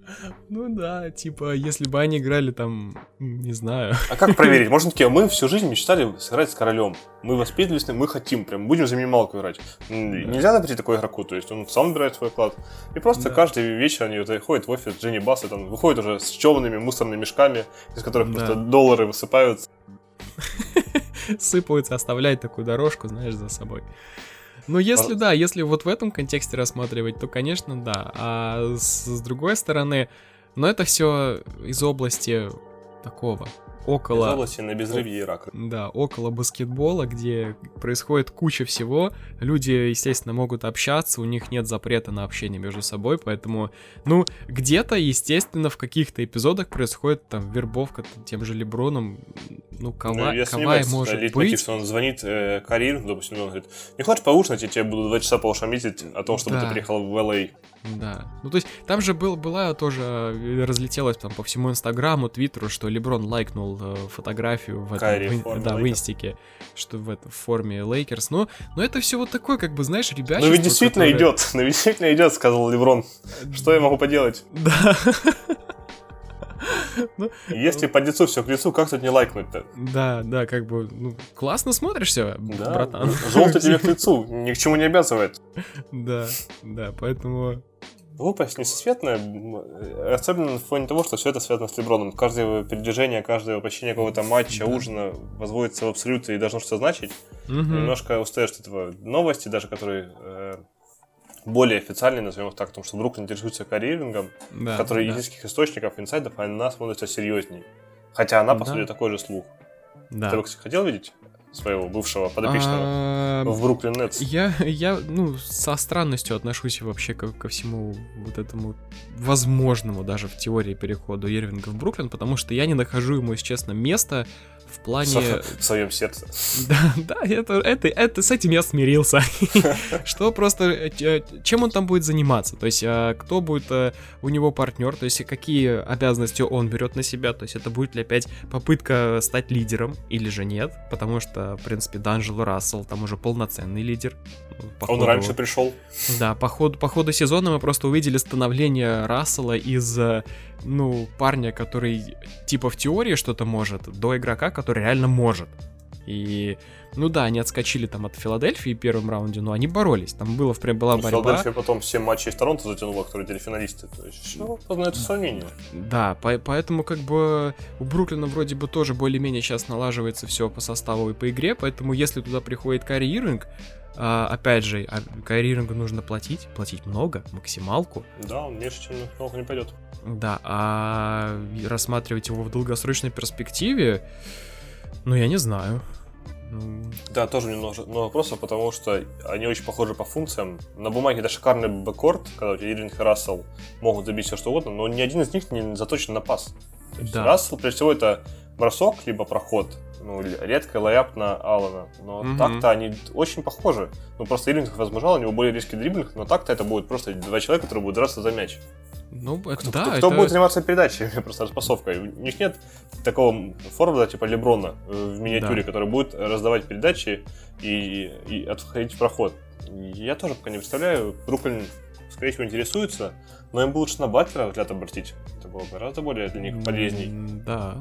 S1: Ну да, типа, если бы они играли там, не знаю.
S2: А как проверить? Можно такие, мы всю жизнь мечтали сыграть с королем. Мы воспитывались, мы хотим, прям будем за минималку играть. Нельзя запретить такой игроку, то есть он сам набирает свой вклад. И просто да. каждый вечер они вот ходят в офис Дженни Басса, там выходят уже с черными мусорными мешками, из которых да. просто доллары высыпаются.
S1: Сыпаются, оставляют такую дорожку, знаешь, за собой. Ну, если да, если вот в этом контексте рассматривать, то, конечно, да. А с, с другой стороны, но это все из области такого около...
S2: Из области на безрыбье Ирака.
S1: Да, около баскетбола, где происходит куча всего. Люди, естественно, могут общаться, у них нет запрета на общение между собой, поэтому, ну, где-то, естественно, в каких-то эпизодах происходит там вербовка тем же Леброном. Ну, Кавай, ну, Кавай может быть. Мотив,
S2: что он звонит э, Кайри, допустим, он говорит, не хочешь поужинать, я тебе буду два часа по ушам ездить о том, чтобы да. ты приехал в Л.А.
S1: Да. Ну, то есть, там же был, была тоже, э, разлетелась там по всему Инстаграму, Твиттеру, что Леброн лайкнул э, фотографию в, этом, в, да, в инстике, что в, это, в форме Лейкерс. Но, но это все вот такое, как бы, знаешь, ребята.
S2: Ну ведь действительно которое... идет, ну ведь действительно идет, сказал Леброн. Что я могу поделать?
S1: Да.
S2: Ну, Если по лицу все к лицу, как тут не лайкнуть-то?
S1: Да, да, как бы, ну, классно смотришься, да, братан.
S2: Желтый тебе к лицу, ни к чему не обязывает.
S1: Да, да, поэтому
S2: глупость несусветная, особенно на фоне того, что все это связано с Леброном. Каждое его передвижение, каждое воплощение какого-то матча, да. ужина возводится в абсолют и должно что-то значить. Угу. Немножко устаешь от этого новости, даже которые э, более официальные, назовем их так, потому что Бруклин интересуется карьерингом, да, который да. из низких источников, инсайдов, она смотрится серьезнее. Хотя она, по да. сути, такой же слух. Да. Ты бы, кстати, хотел видеть? Своего бывшего подопечного а, в Бруклин Нетс?
S1: Я, я, ну, со странностью отношусь вообще ко, ко всему вот этому возможному даже в теории переходу Ирвинга в Бруклин, потому что я не нахожу ему, если честно, места в плане...
S2: В своем сердце.
S1: Да, да, это, это, это, с этим я смирился. Что просто, э, э, чем он там будет заниматься? То есть, а, кто будет э, у него партнер? То есть, какие обязанности он берет на себя? То есть, это будет ли опять попытка стать лидером или же нет? Потому что, в принципе, Данжело Рассел там уже полноценный лидер.
S2: По он ходу... раньше пришел.
S1: Да, по ходу, по ходу сезона мы просто увидели становление Рассела из ну, парня, который типа в теории что-то может, до игрока, который реально может. И, ну да, они отскочили там от Филадельфии в первом раунде, но они боролись. Там было, прям была
S2: ну,
S1: борьба.
S2: Филадельфия потом 7 матчей с Торонто затянула, которые телефиналисты. То есть все познается сравнение.
S1: Да, по поэтому как бы у Бруклина вроде бы тоже более-менее сейчас налаживается все по составу и по игре, поэтому если туда приходит Карри Ирвинг, а, опять же, а Кайри Ирингу нужно платить, платить много, максималку.
S2: Да, он меньше, чем много не пойдет.
S1: Да, а рассматривать его в долгосрочной перспективе, ну, я не знаю.
S2: Ну... Да, тоже немного много вопросов, потому что они очень похожи по функциям. На бумаге это шикарный backcourt, когда у тебя Ирвинг и Рассел могут забить все что угодно, но ни один из них не заточен на пас. да. Рассел, прежде всего, это бросок, либо проход, ну, редко аллей-уп на Аллена. Но угу. так-то они очень похожи. Ну, просто Ирвинг возможно, у него более резкий дриблинг, но так-то это будет просто два человека, которые будут драться за мяч.
S1: Ну, это,
S2: кто,
S1: да,
S2: кто,
S1: это...
S2: кто будет заниматься передачей, просто распасовкой? У них нет такого форварда типа Леброна в миниатюре, да. который будет раздавать передачи и, и отходить в проход. Я тоже пока не представляю. Бруклин, скорее всего, интересуется, но им бы лучше на Батлера взгляд обратить. Это было бы гораздо более для них полезней.
S1: Да,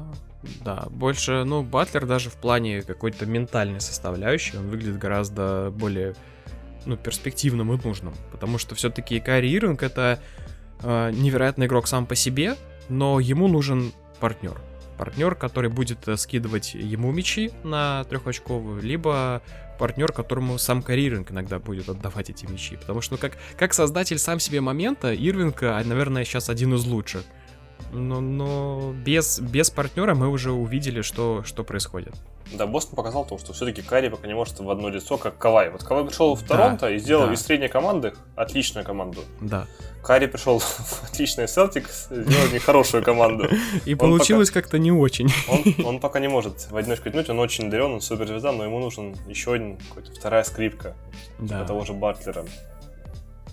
S1: да, больше, ну, Батлер даже в плане какой-то ментальной составляющей, он выглядит гораздо более, ну, перспективным и нужным. Потому что все-таки Кари Ирвинг это э, невероятный игрок сам по себе, но ему нужен партнер. Партнер, который будет э, скидывать ему мячи на трехочковую, либо партнер, которому сам Кари Ирвинг иногда будет отдавать эти мячи. Потому что, ну, как, как создатель сам себе момента, Ирвинг, а, наверное, сейчас один из лучших. Но, но без, без партнера мы уже увидели, что, что происходит.
S2: Да, Бостон показал то, что все-таки Карри пока не может в одно лицо, как Кавай. Вот Кавай пришел в Торонто да, и сделал да. из средней команды отличную команду.
S1: Да.
S2: Карри пришел в отличный Селтик, сделал нехорошую команду.
S1: И получилось как-то не очень.
S2: Он, пока не может в одиночку тянуть, он очень дарен, он суперзвезда, но ему нужен еще один, какой-то вторая скрипка. Типа того же Батлера.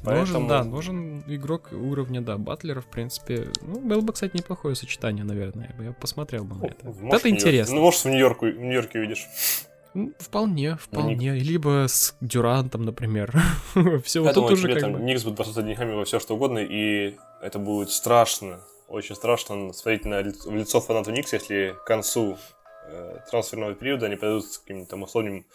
S1: Поэтому... Нужен, да, нужен игрок уровня, да, батлера, в принципе. Ну, было бы, кстати, неплохое сочетание, наверное. Я посмотрел бы на это. Может, это интересно.
S2: Ну, может, в Нью-Йорке, в Нью-Йорке увидишь.
S1: Ну, вполне, вполне. Ник. Либо с Дюрантом, например.
S2: все вот тут уже как бы... Никс будет бросаться деньгами во все что угодно, и это будет страшно, очень страшно смотреть на лицо, в лицо фанатов Никс, если к концу э, трансферного периода они пойдут с каким-то условным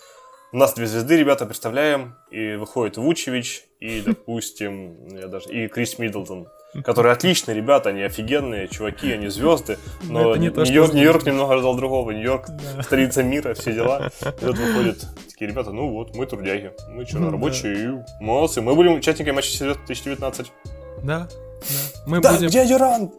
S2: у нас две звезды, ребята, представляем, и выходит Вучевич, и, допустим, я даже, и Крис Миддлтон, которые отличные ребята, они офигенные чуваки, они звезды, но Нью-Йорк, Нью-Йорк немного раздал другого, Нью-Йорк, да. столица мира, все дела. И тут выходят такие ребята, ну вот, мы трудяги, мы что, рабочие, да. молодцы, мы будем участниками матча 2019.
S1: Да, да.
S2: Мы да, будем... где Дюрант?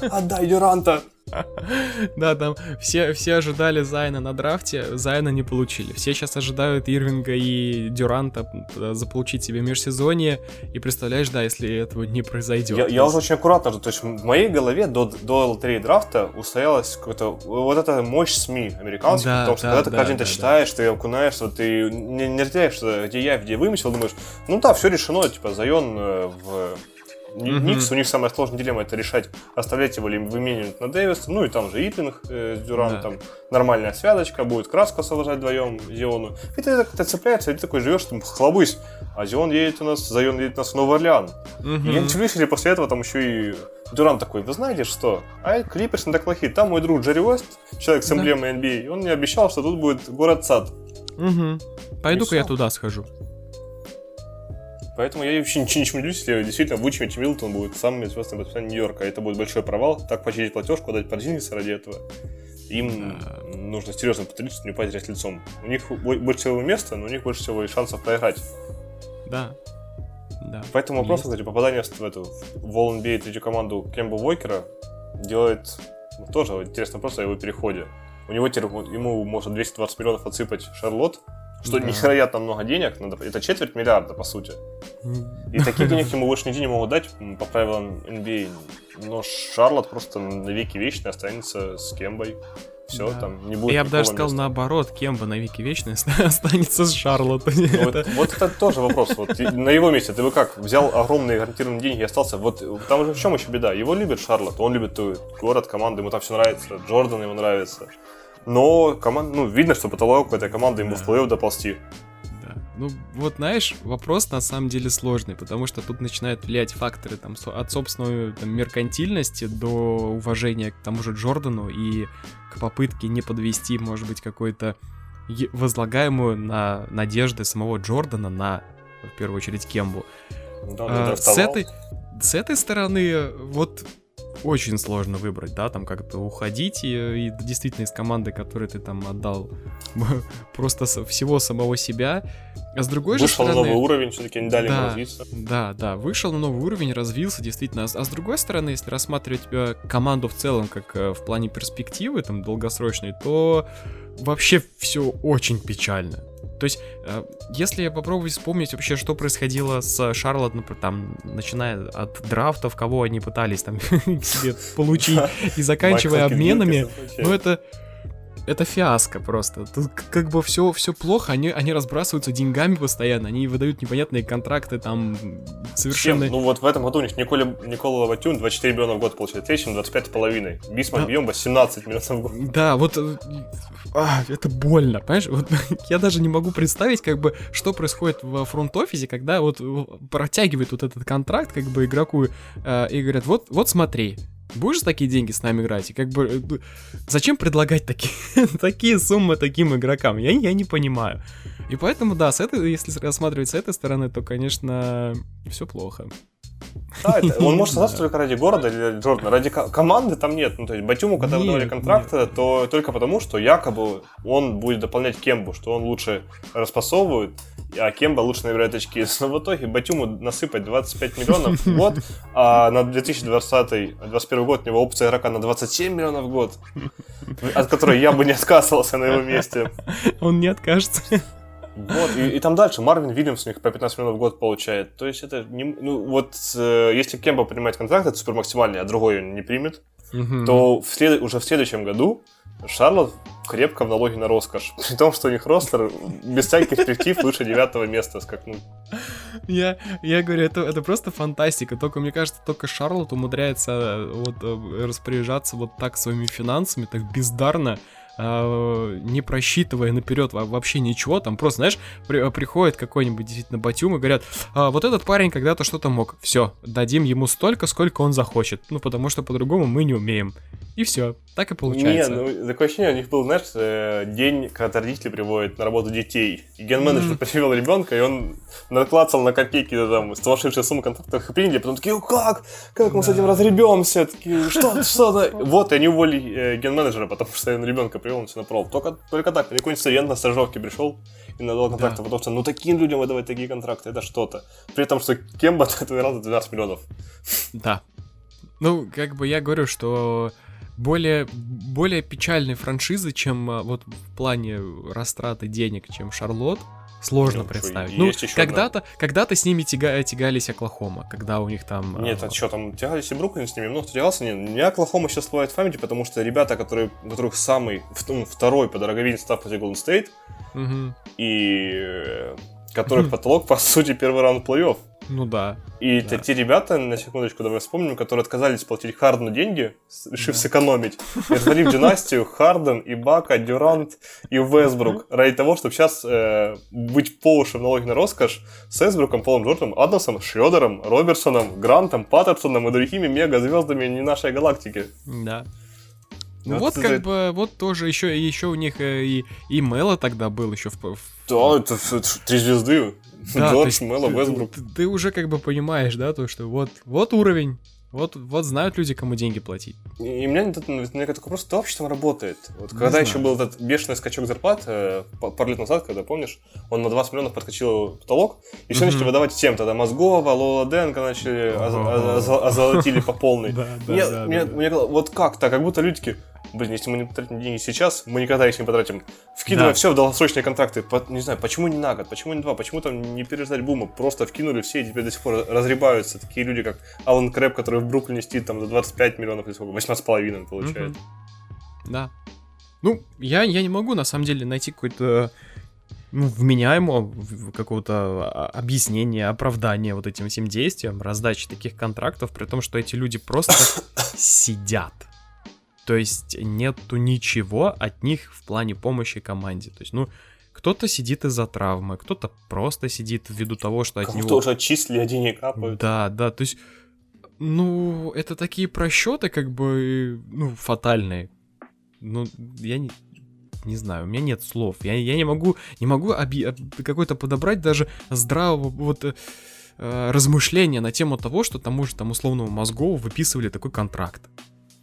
S2: Отдай Дюранта!
S1: Да, там все, все ожидали Зайна на драфте, Зайна не получили. Все сейчас ожидают Ирвинга и Дюранта заполучить себе межсезонье, и представляешь, да, если этого не произойдет.
S2: Я, я уже очень аккуратно, то есть в моей голове до, до лотереи драфта устоялась какая-то вот эта мощь СМИ американских, да, потому что да, когда ты да, каждый день да, читаешь, да. ты окунаешься, ты не, не разделяешь, где я, где вымысел, думаешь, ну да, все решено, типа, Зайон э, в Mm-hmm. Никс, у них самая сложная дилемма это решать, оставлять его или выменивать на Дэвиса. Ну и там же Итлинг э, с Дюрантом. Да. Нормальная связочка, будет краску освобождать вдвоем Зиону. И ты, ты цепляешься, и ты такой живешь, там хлобысь. А Зион едет у нас, Зайон едет у нас в Новый Орлеан. Mm-hmm. И не или после этого там еще и Дюрант такой, вы знаете что? А Клиперс не так плохие. Там мой друг Джерри Уэст, человек с эмблемой NBA, он мне обещал, что тут будет город-сад.
S1: Угу. Пойду-ка я туда схожу.
S2: Поэтому я вообще ничего, не удивлюсь, если действительно Вучимич Милтон будет самым известным бэтменом Нью-Йорка. Это будет большой провал. Так почистить платежку, дать Порзингиса ради этого. Им да. нужно серьезно потрудиться, не упасть лицом. У них больше всего места, но у них больше всего и шансов проиграть.
S1: Да.
S2: Да. Поэтому вопрос, кстати, попадание в эту в All NBA третью команду Кемба Уокера делает ну, тоже интересный вопрос о его переходе. У него теперь, ему может 220 миллионов отсыпать Шарлот, что да. невероятно много денег, надо, это четверть миллиарда, по сути. И таких денег ему больше нигде не могут дать по правилам NBA. Но Шарлот просто на веки вечный останется с Кембой. Все, да. там не будет
S1: Я бы даже сказал места. наоборот, Кемба на веки вечный останется с Шарлотом. Ну,
S2: вот, вот это тоже вопрос. Вот на его месте ты бы как взял огромные гарантированные деньги и остался. Вот там же в чем еще беда? Его любит Шарлот, он любит город, команду, ему там все нравится. Джордан ему нравится. Но команда, ну, видно, что потолок этой команды ему да. плей-офф доползти.
S1: Да. Ну, вот знаешь, вопрос на самом деле сложный, потому что тут начинают влиять факторы там от собственной там, меркантильности до уважения к тому же Джордану и к попытке не подвести, может быть, какой-то возлагаемую на надежды самого Джордана на, в первую очередь, Кембу. Да, а, с этой, с этой стороны, вот очень сложно выбрать, да, там как-то уходить и, и действительно из команды, которой ты там отдал просто всего самого себя. А с другой
S2: вышел
S1: же стороны...
S2: Вышел на новый уровень, все-таки не дали да, ему развиться.
S1: Да, да, вышел на новый уровень, развился, действительно. А, а с другой стороны, если рассматривать э, команду в целом как э, в плане перспективы, там, долгосрочной, то вообще все очень печально. То есть, э, если я попробую вспомнить вообще, что происходило с Шарлот, например, там, начиная от драфтов, кого они пытались там себе получить, и заканчивая обменами, ну это это фиаско просто. Тут как бы все, все плохо, они, они разбрасываются деньгами постоянно, они выдают непонятные контракты там совершенно...
S2: Чем? Ну вот в этом году у них Николя, Никола Лаватюн 24 миллиона в год получает, третьим 25,5. Бисман да. Бьемба 17 миллионов в год.
S1: Да, вот э, а, это больно, понимаешь? Вот, я даже не могу представить, как бы, что происходит в фронт-офисе, когда вот протягивает вот этот контракт, как бы, игроку, э, и говорят, вот, вот смотри, будешь за такие деньги с нами играть? И как бы, э, зачем предлагать такие, такие суммы таким игрокам? Я, я не понимаю. И поэтому, да, с этой, если рассматривать с этой стороны, то, конечно, все плохо.
S2: Да, это, он может остаться только ради города или Джордана. Ради команды там нет. Ну, то есть Батюму, когда нет, выдавали контракт, нет. то только потому, что якобы он будет дополнять Кембу, что он лучше распасовывает, а Кемба лучше набирает очки. Но в итоге Батюму насыпать 25 миллионов в год, а на 2020-2021 год у него опция игрока на 27 миллионов в год, от которой я бы не отказывался на его месте.
S1: Он не откажется.
S2: Вот, и, и там дальше Марвин Вильямс у них по 15 миллионов в год получает. То есть это не... Ну, вот э, если Кемба принимает контракт, это супер максимальный, а другой он не примет, угу. то в след... уже в следующем году Шарлот крепко в налоге на роскошь. При том, что у них ростер без всяких перспектив выше девятого места скакнуть.
S1: Я, я говорю, это, это просто фантастика. Только, мне кажется, только Шарлот умудряется э, вот э, распоряжаться вот так своими финансами, так бездарно, а, не просчитывая наперед вообще ничего, там просто, знаешь, при, приходит какой-нибудь действительно Батюм и говорят, а, вот этот парень когда-то что-то мог, все, дадим ему столько, сколько он захочет, ну потому что по-другому мы не умеем. И все, так и получается.
S2: Не, ну такое ощущение, у них был, знаешь, э, день, когда родители приводят на работу детей. И ген-менеджер mm-hmm. привел ребенка, и он наклацал на копейки там, сумасшедшие суммы контрактов и приняли, потом такие, как? Как мы да. с этим разребемся? Такие, что, что? Вот, и они уволили э, ген-менеджера, потому что он ребенка привел он все на. Только, только так, какой-нибудь студент на стажировке пришел и надал контракты, да. потому что, ну, таким людям выдавать такие контракты, это что-то. При том, что Кемба отыграл за 12 миллионов.
S1: Да. Ну, как бы я говорю, что более, более печальные франшизы, чем а, вот в плане растраты денег, чем Шарлот, сложно ну, представить. Ну, когда-то, когда-то с ними тяга, тягались Оклахома, когда у них там...
S2: Нет, а, а что там, тягались и Бруклин с ними, много кто тягался, нет, меня Оклахома сейчас всплывает в памяти, потому что ребята, которые, которых самый, ну, второй по дороговизне став против Golden State, угу. и э, которых потолок, по сути, первый раунд плей-офф.
S1: Ну да.
S2: И это те ребята, на секундочку, давай вспомним, которые отказались платить Хардену деньги, решив да. сэкономить, и развалив династию Харден, и Бака, Дюрант и Весбрук, ради того, чтобы сейчас э, быть по уши в налоги на роскошь с Весбруком, Полом Джорджем, Адамсом, Шредером, Роберсоном, Грантом, Паттерсоном и другими мега-звездами не нашей галактики.
S1: Да. Ну вот, вот как бы, вот тоже еще, еще у них э, и, и Мэла тогда был еще в... в...
S2: Да, это, это три звезды. Да, Джордж, есть, Мэла,
S1: Вестбрук. Ты, ты уже как бы понимаешь, да, то, что вот, вот уровень, вот, вот знают люди, кому деньги платить.
S2: И, и меня, у меня такой вопрос, кто вообще там работает? Вот, когда знаю. еще был этот бешеный скачок зарплат, э, пару лет назад, когда, помнишь, он на 20 миллионов подкачил потолок, и все mm-hmm. начали выдавать всем, тогда Мозгова, Лола Денка начали, oh. озолотили по полной. Мне вот как-то, как будто люди такие, блин, если мы не потратим деньги сейчас, мы никогда их не потратим. Вкидывая да. все в долгосрочные контракты, по, не знаю, почему не на год, почему не два, почему там не переждать бума, просто вкинули все и теперь до сих пор разребаются. Такие люди, как Алан Крэп, который в Бруклине сидит там за 25 миллионов или сколько, 18,5 получает. Угу.
S1: Да. Ну, я, я не могу на самом деле найти какой-то ну, вменяемого какого-то объяснения, оправдания вот этим всем действиям, раздачи таких контрактов, при том, что эти люди просто сидят. То есть нету ничего от них в плане помощи команде. То есть, ну, Кто-то сидит из-за травмы, кто-то просто сидит ввиду того, что от
S2: Кому-то
S1: него...
S2: уже отчислили, а денег капают.
S1: Да, да, то есть, ну, это такие просчеты, как бы, ну, фатальные. Ну, я не, не знаю, у меня нет слов. Я, я не могу, не могу оби- об- какой-то подобрать даже здравого вот э, э, размышления на тему того, что тому же там условному Мозгову выписывали такой контракт.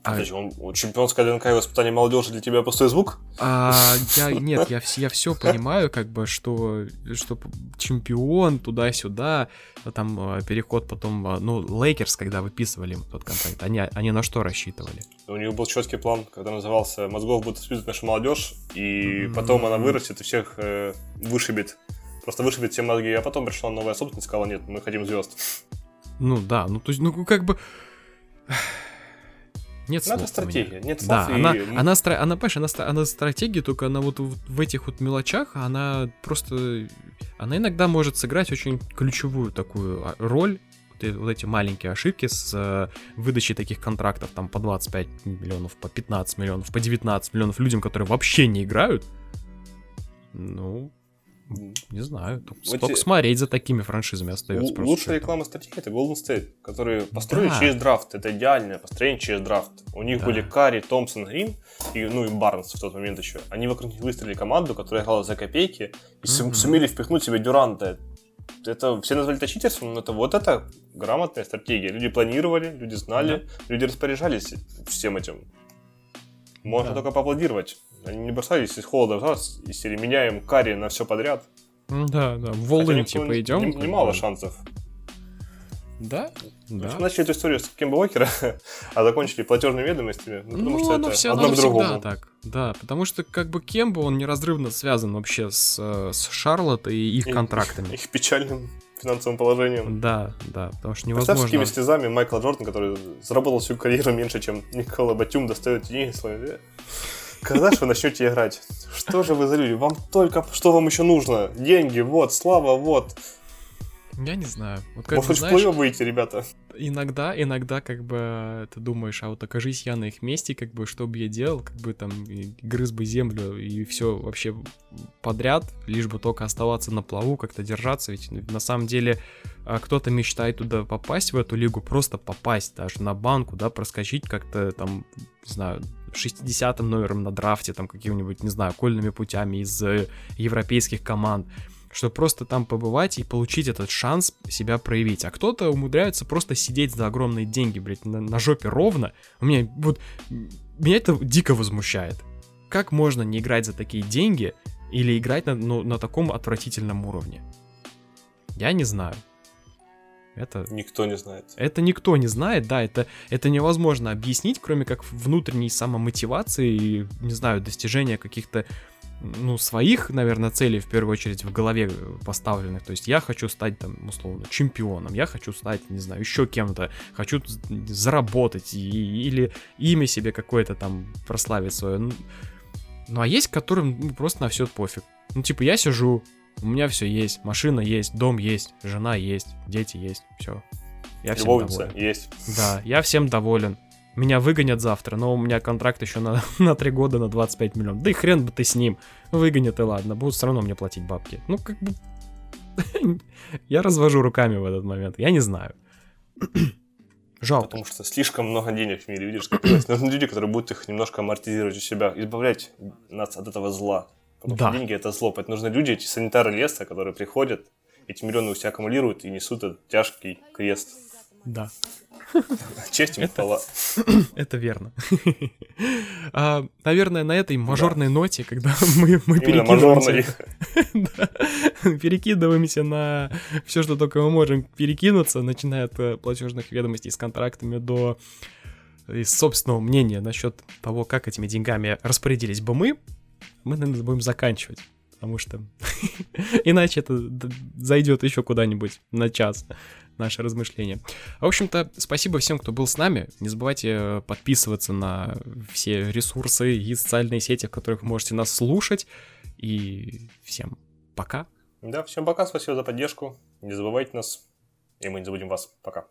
S1: А,
S2: Подожди, он, он чемпионская ДНК и воспитание молодежи для тебя пустой звук?
S1: а, я нет, я, я все понимаю, как бы, что, что чемпион туда-сюда, а там э, переход потом, э, ну, Лейкерс, когда выписывали тот контракт, они, они на что рассчитывали?
S2: У него был четкий план, когда назывался «Мозгов будет воспитывать наша молодежь», и
S1: М.
S2: потом она вырастет и всех э, вышибет. Просто вышибет все мозги, а потом пришла новая собственность и сказала, нет, мы хотим звезд.
S1: Ну да, ну то есть, ну как бы... Нет слов меня.
S2: стратегия, нет
S1: Да,
S2: слов, и-
S1: она, она, стра- она, понимаешь, она, она стратегия, только она вот в, этих вот мелочах, она просто, она иногда может сыграть очень ключевую такую а, роль, вот, вот эти маленькие ошибки с э, выдачей таких контрактов, там, по 25 миллионов, по 15 миллионов, по 19 миллионов людям, которые вообще не играют, ну, не знаю, только,
S2: Вот
S1: смотреть за такими франшизами остается
S2: Л-. Лучшая реклама стратегии это Golden State, которые построили
S1: Да.
S2: через драфт. Это идеальное построение через драфт. У них
S1: Да.
S2: были Карри, Томпсон, Грин, и, ну и Барнс в тот момент еще. Они вокруг них выстроили команду, которая играла за копейки, и
S1: Мгм.
S2: сумели впихнуть себе Дюранта. Это все назвали это читерством, но это вот это грамотная стратегия. Люди планировали, люди знали, люди распоряжались всем этим. Можно
S1: Да.
S2: только поаплодировать. Они не бросались из холода в глаз, из серии меняем Карри на все подряд.
S1: М, Да, да, в Волын, типа, идем.
S2: не- Немало шансов.
S1: Да, да.
S2: Вообще, Начали эту историю с Кемба Уокера, а закончили платежными ведомостями. Ну, потому
S1: Ну,
S2: что
S1: оно,
S2: это
S1: все,
S2: одно к другому.
S1: всегда так. Да, потому что как бы Кемба, он неразрывно связан вообще с, э, с Шарлотт и их
S2: И-
S1: контрактами.
S2: Их печальным финансовым положением.
S1: Да, да, потому что
S2: Представь, с какими
S1: невозможно.
S2: слезами Майкл Джордан, который заработал всю карьеру меньше, чем Никола Батюм, достает деньги, словно, «Э, Когда же вы начнете играть? Что же вы за люди? Вам только... Что вам еще нужно? Деньги, вот, слава, вот.
S1: Я не знаю. Вот как
S2: Может,
S1: знаешь,
S2: плей выйти, ребята?
S1: иногда, иногда как бы ты думаешь, а вот окажись я на их месте, как бы что бы я делал, как бы там грыз бы землю и все вообще подряд, лишь бы только оставаться на плаву, как-то держаться, ведь на самом деле а, кто-то мечтает туда попасть в эту лигу, просто попасть даже на банку, да, проскочить как-то там, не знаю, 60-м номером на драфте, там каким-нибудь, не знаю, кольными путями из э, европейских команд, чтобы просто там побывать и получить этот шанс себя проявить. А кто-то умудряется просто сидеть за огромные деньги, блядь, на, на жопе ровно. У меня вот... Меня это дико возмущает. Как можно не играть за такие деньги или играть на, ну, на таком отвратительном уровне? Я не знаю. Это,
S2: Никто не знает.
S1: это никто не знает, да, это, это невозможно объяснить, кроме как внутренней самомотивации и, не знаю, достижения каких-то, ну, своих, наверное, целей в первую очередь в голове поставленных. То есть я хочу стать, там, условно, чемпионом, я хочу стать, не знаю, еще кем-то, хочу заработать и- или имя себе какое-то там прославить свое. Ну, ну, а есть, которым ну, просто на все пофиг. Ну, типа, я сижу, у меня все есть, машина есть, дом есть, жена есть, дети есть, все. Я всем
S2: Любовница
S1: доволен.
S2: есть.
S1: Да, я всем доволен. Меня выгонят завтра, но у меня контракт еще на, на 3 года на 25 миллионов. Да и хрен бы ты с ним. Выгонят и ладно, будут все равно мне платить бабки. Ну, как бы... Я развожу руками в этот момент, я не знаю. Жалко.
S2: Потому что слишком много денег в мире, видишь, скопилось. Нужны люди, которые будут их немножко амортизировать у себя, избавлять нас от этого зла. Потому
S1: Да.
S2: что деньги это зло. Поэтому нужны люди, эти санитары леса, которые приходят, эти миллионы у себя аккумулируют и несут этот тяжкий крест.
S1: Да,
S2: Честь им хвала.
S1: это верно. А, Наверное, на этой мажорной ноте, когда мы, мы
S2: Именно
S1: перекидываемся... Да. перекидываемся на все, что только мы можем перекинуться, начиная от э, платежных ведомостей с контрактами до э, из собственного мнения насчет того, как этими деньгами распорядились бы мы, мы, наверное, будем заканчивать. Потому что иначе это зайдет еще куда-нибудь на час наше размышление. В общем-то, спасибо всем, кто был с нами. Не забывайте э, подписываться на все ресурсы и социальные сети, в которых вы можете нас слушать. И всем пока.
S2: Да, всем пока, спасибо за поддержку. Не забывайте нас, и мы не забудем вас. Пока.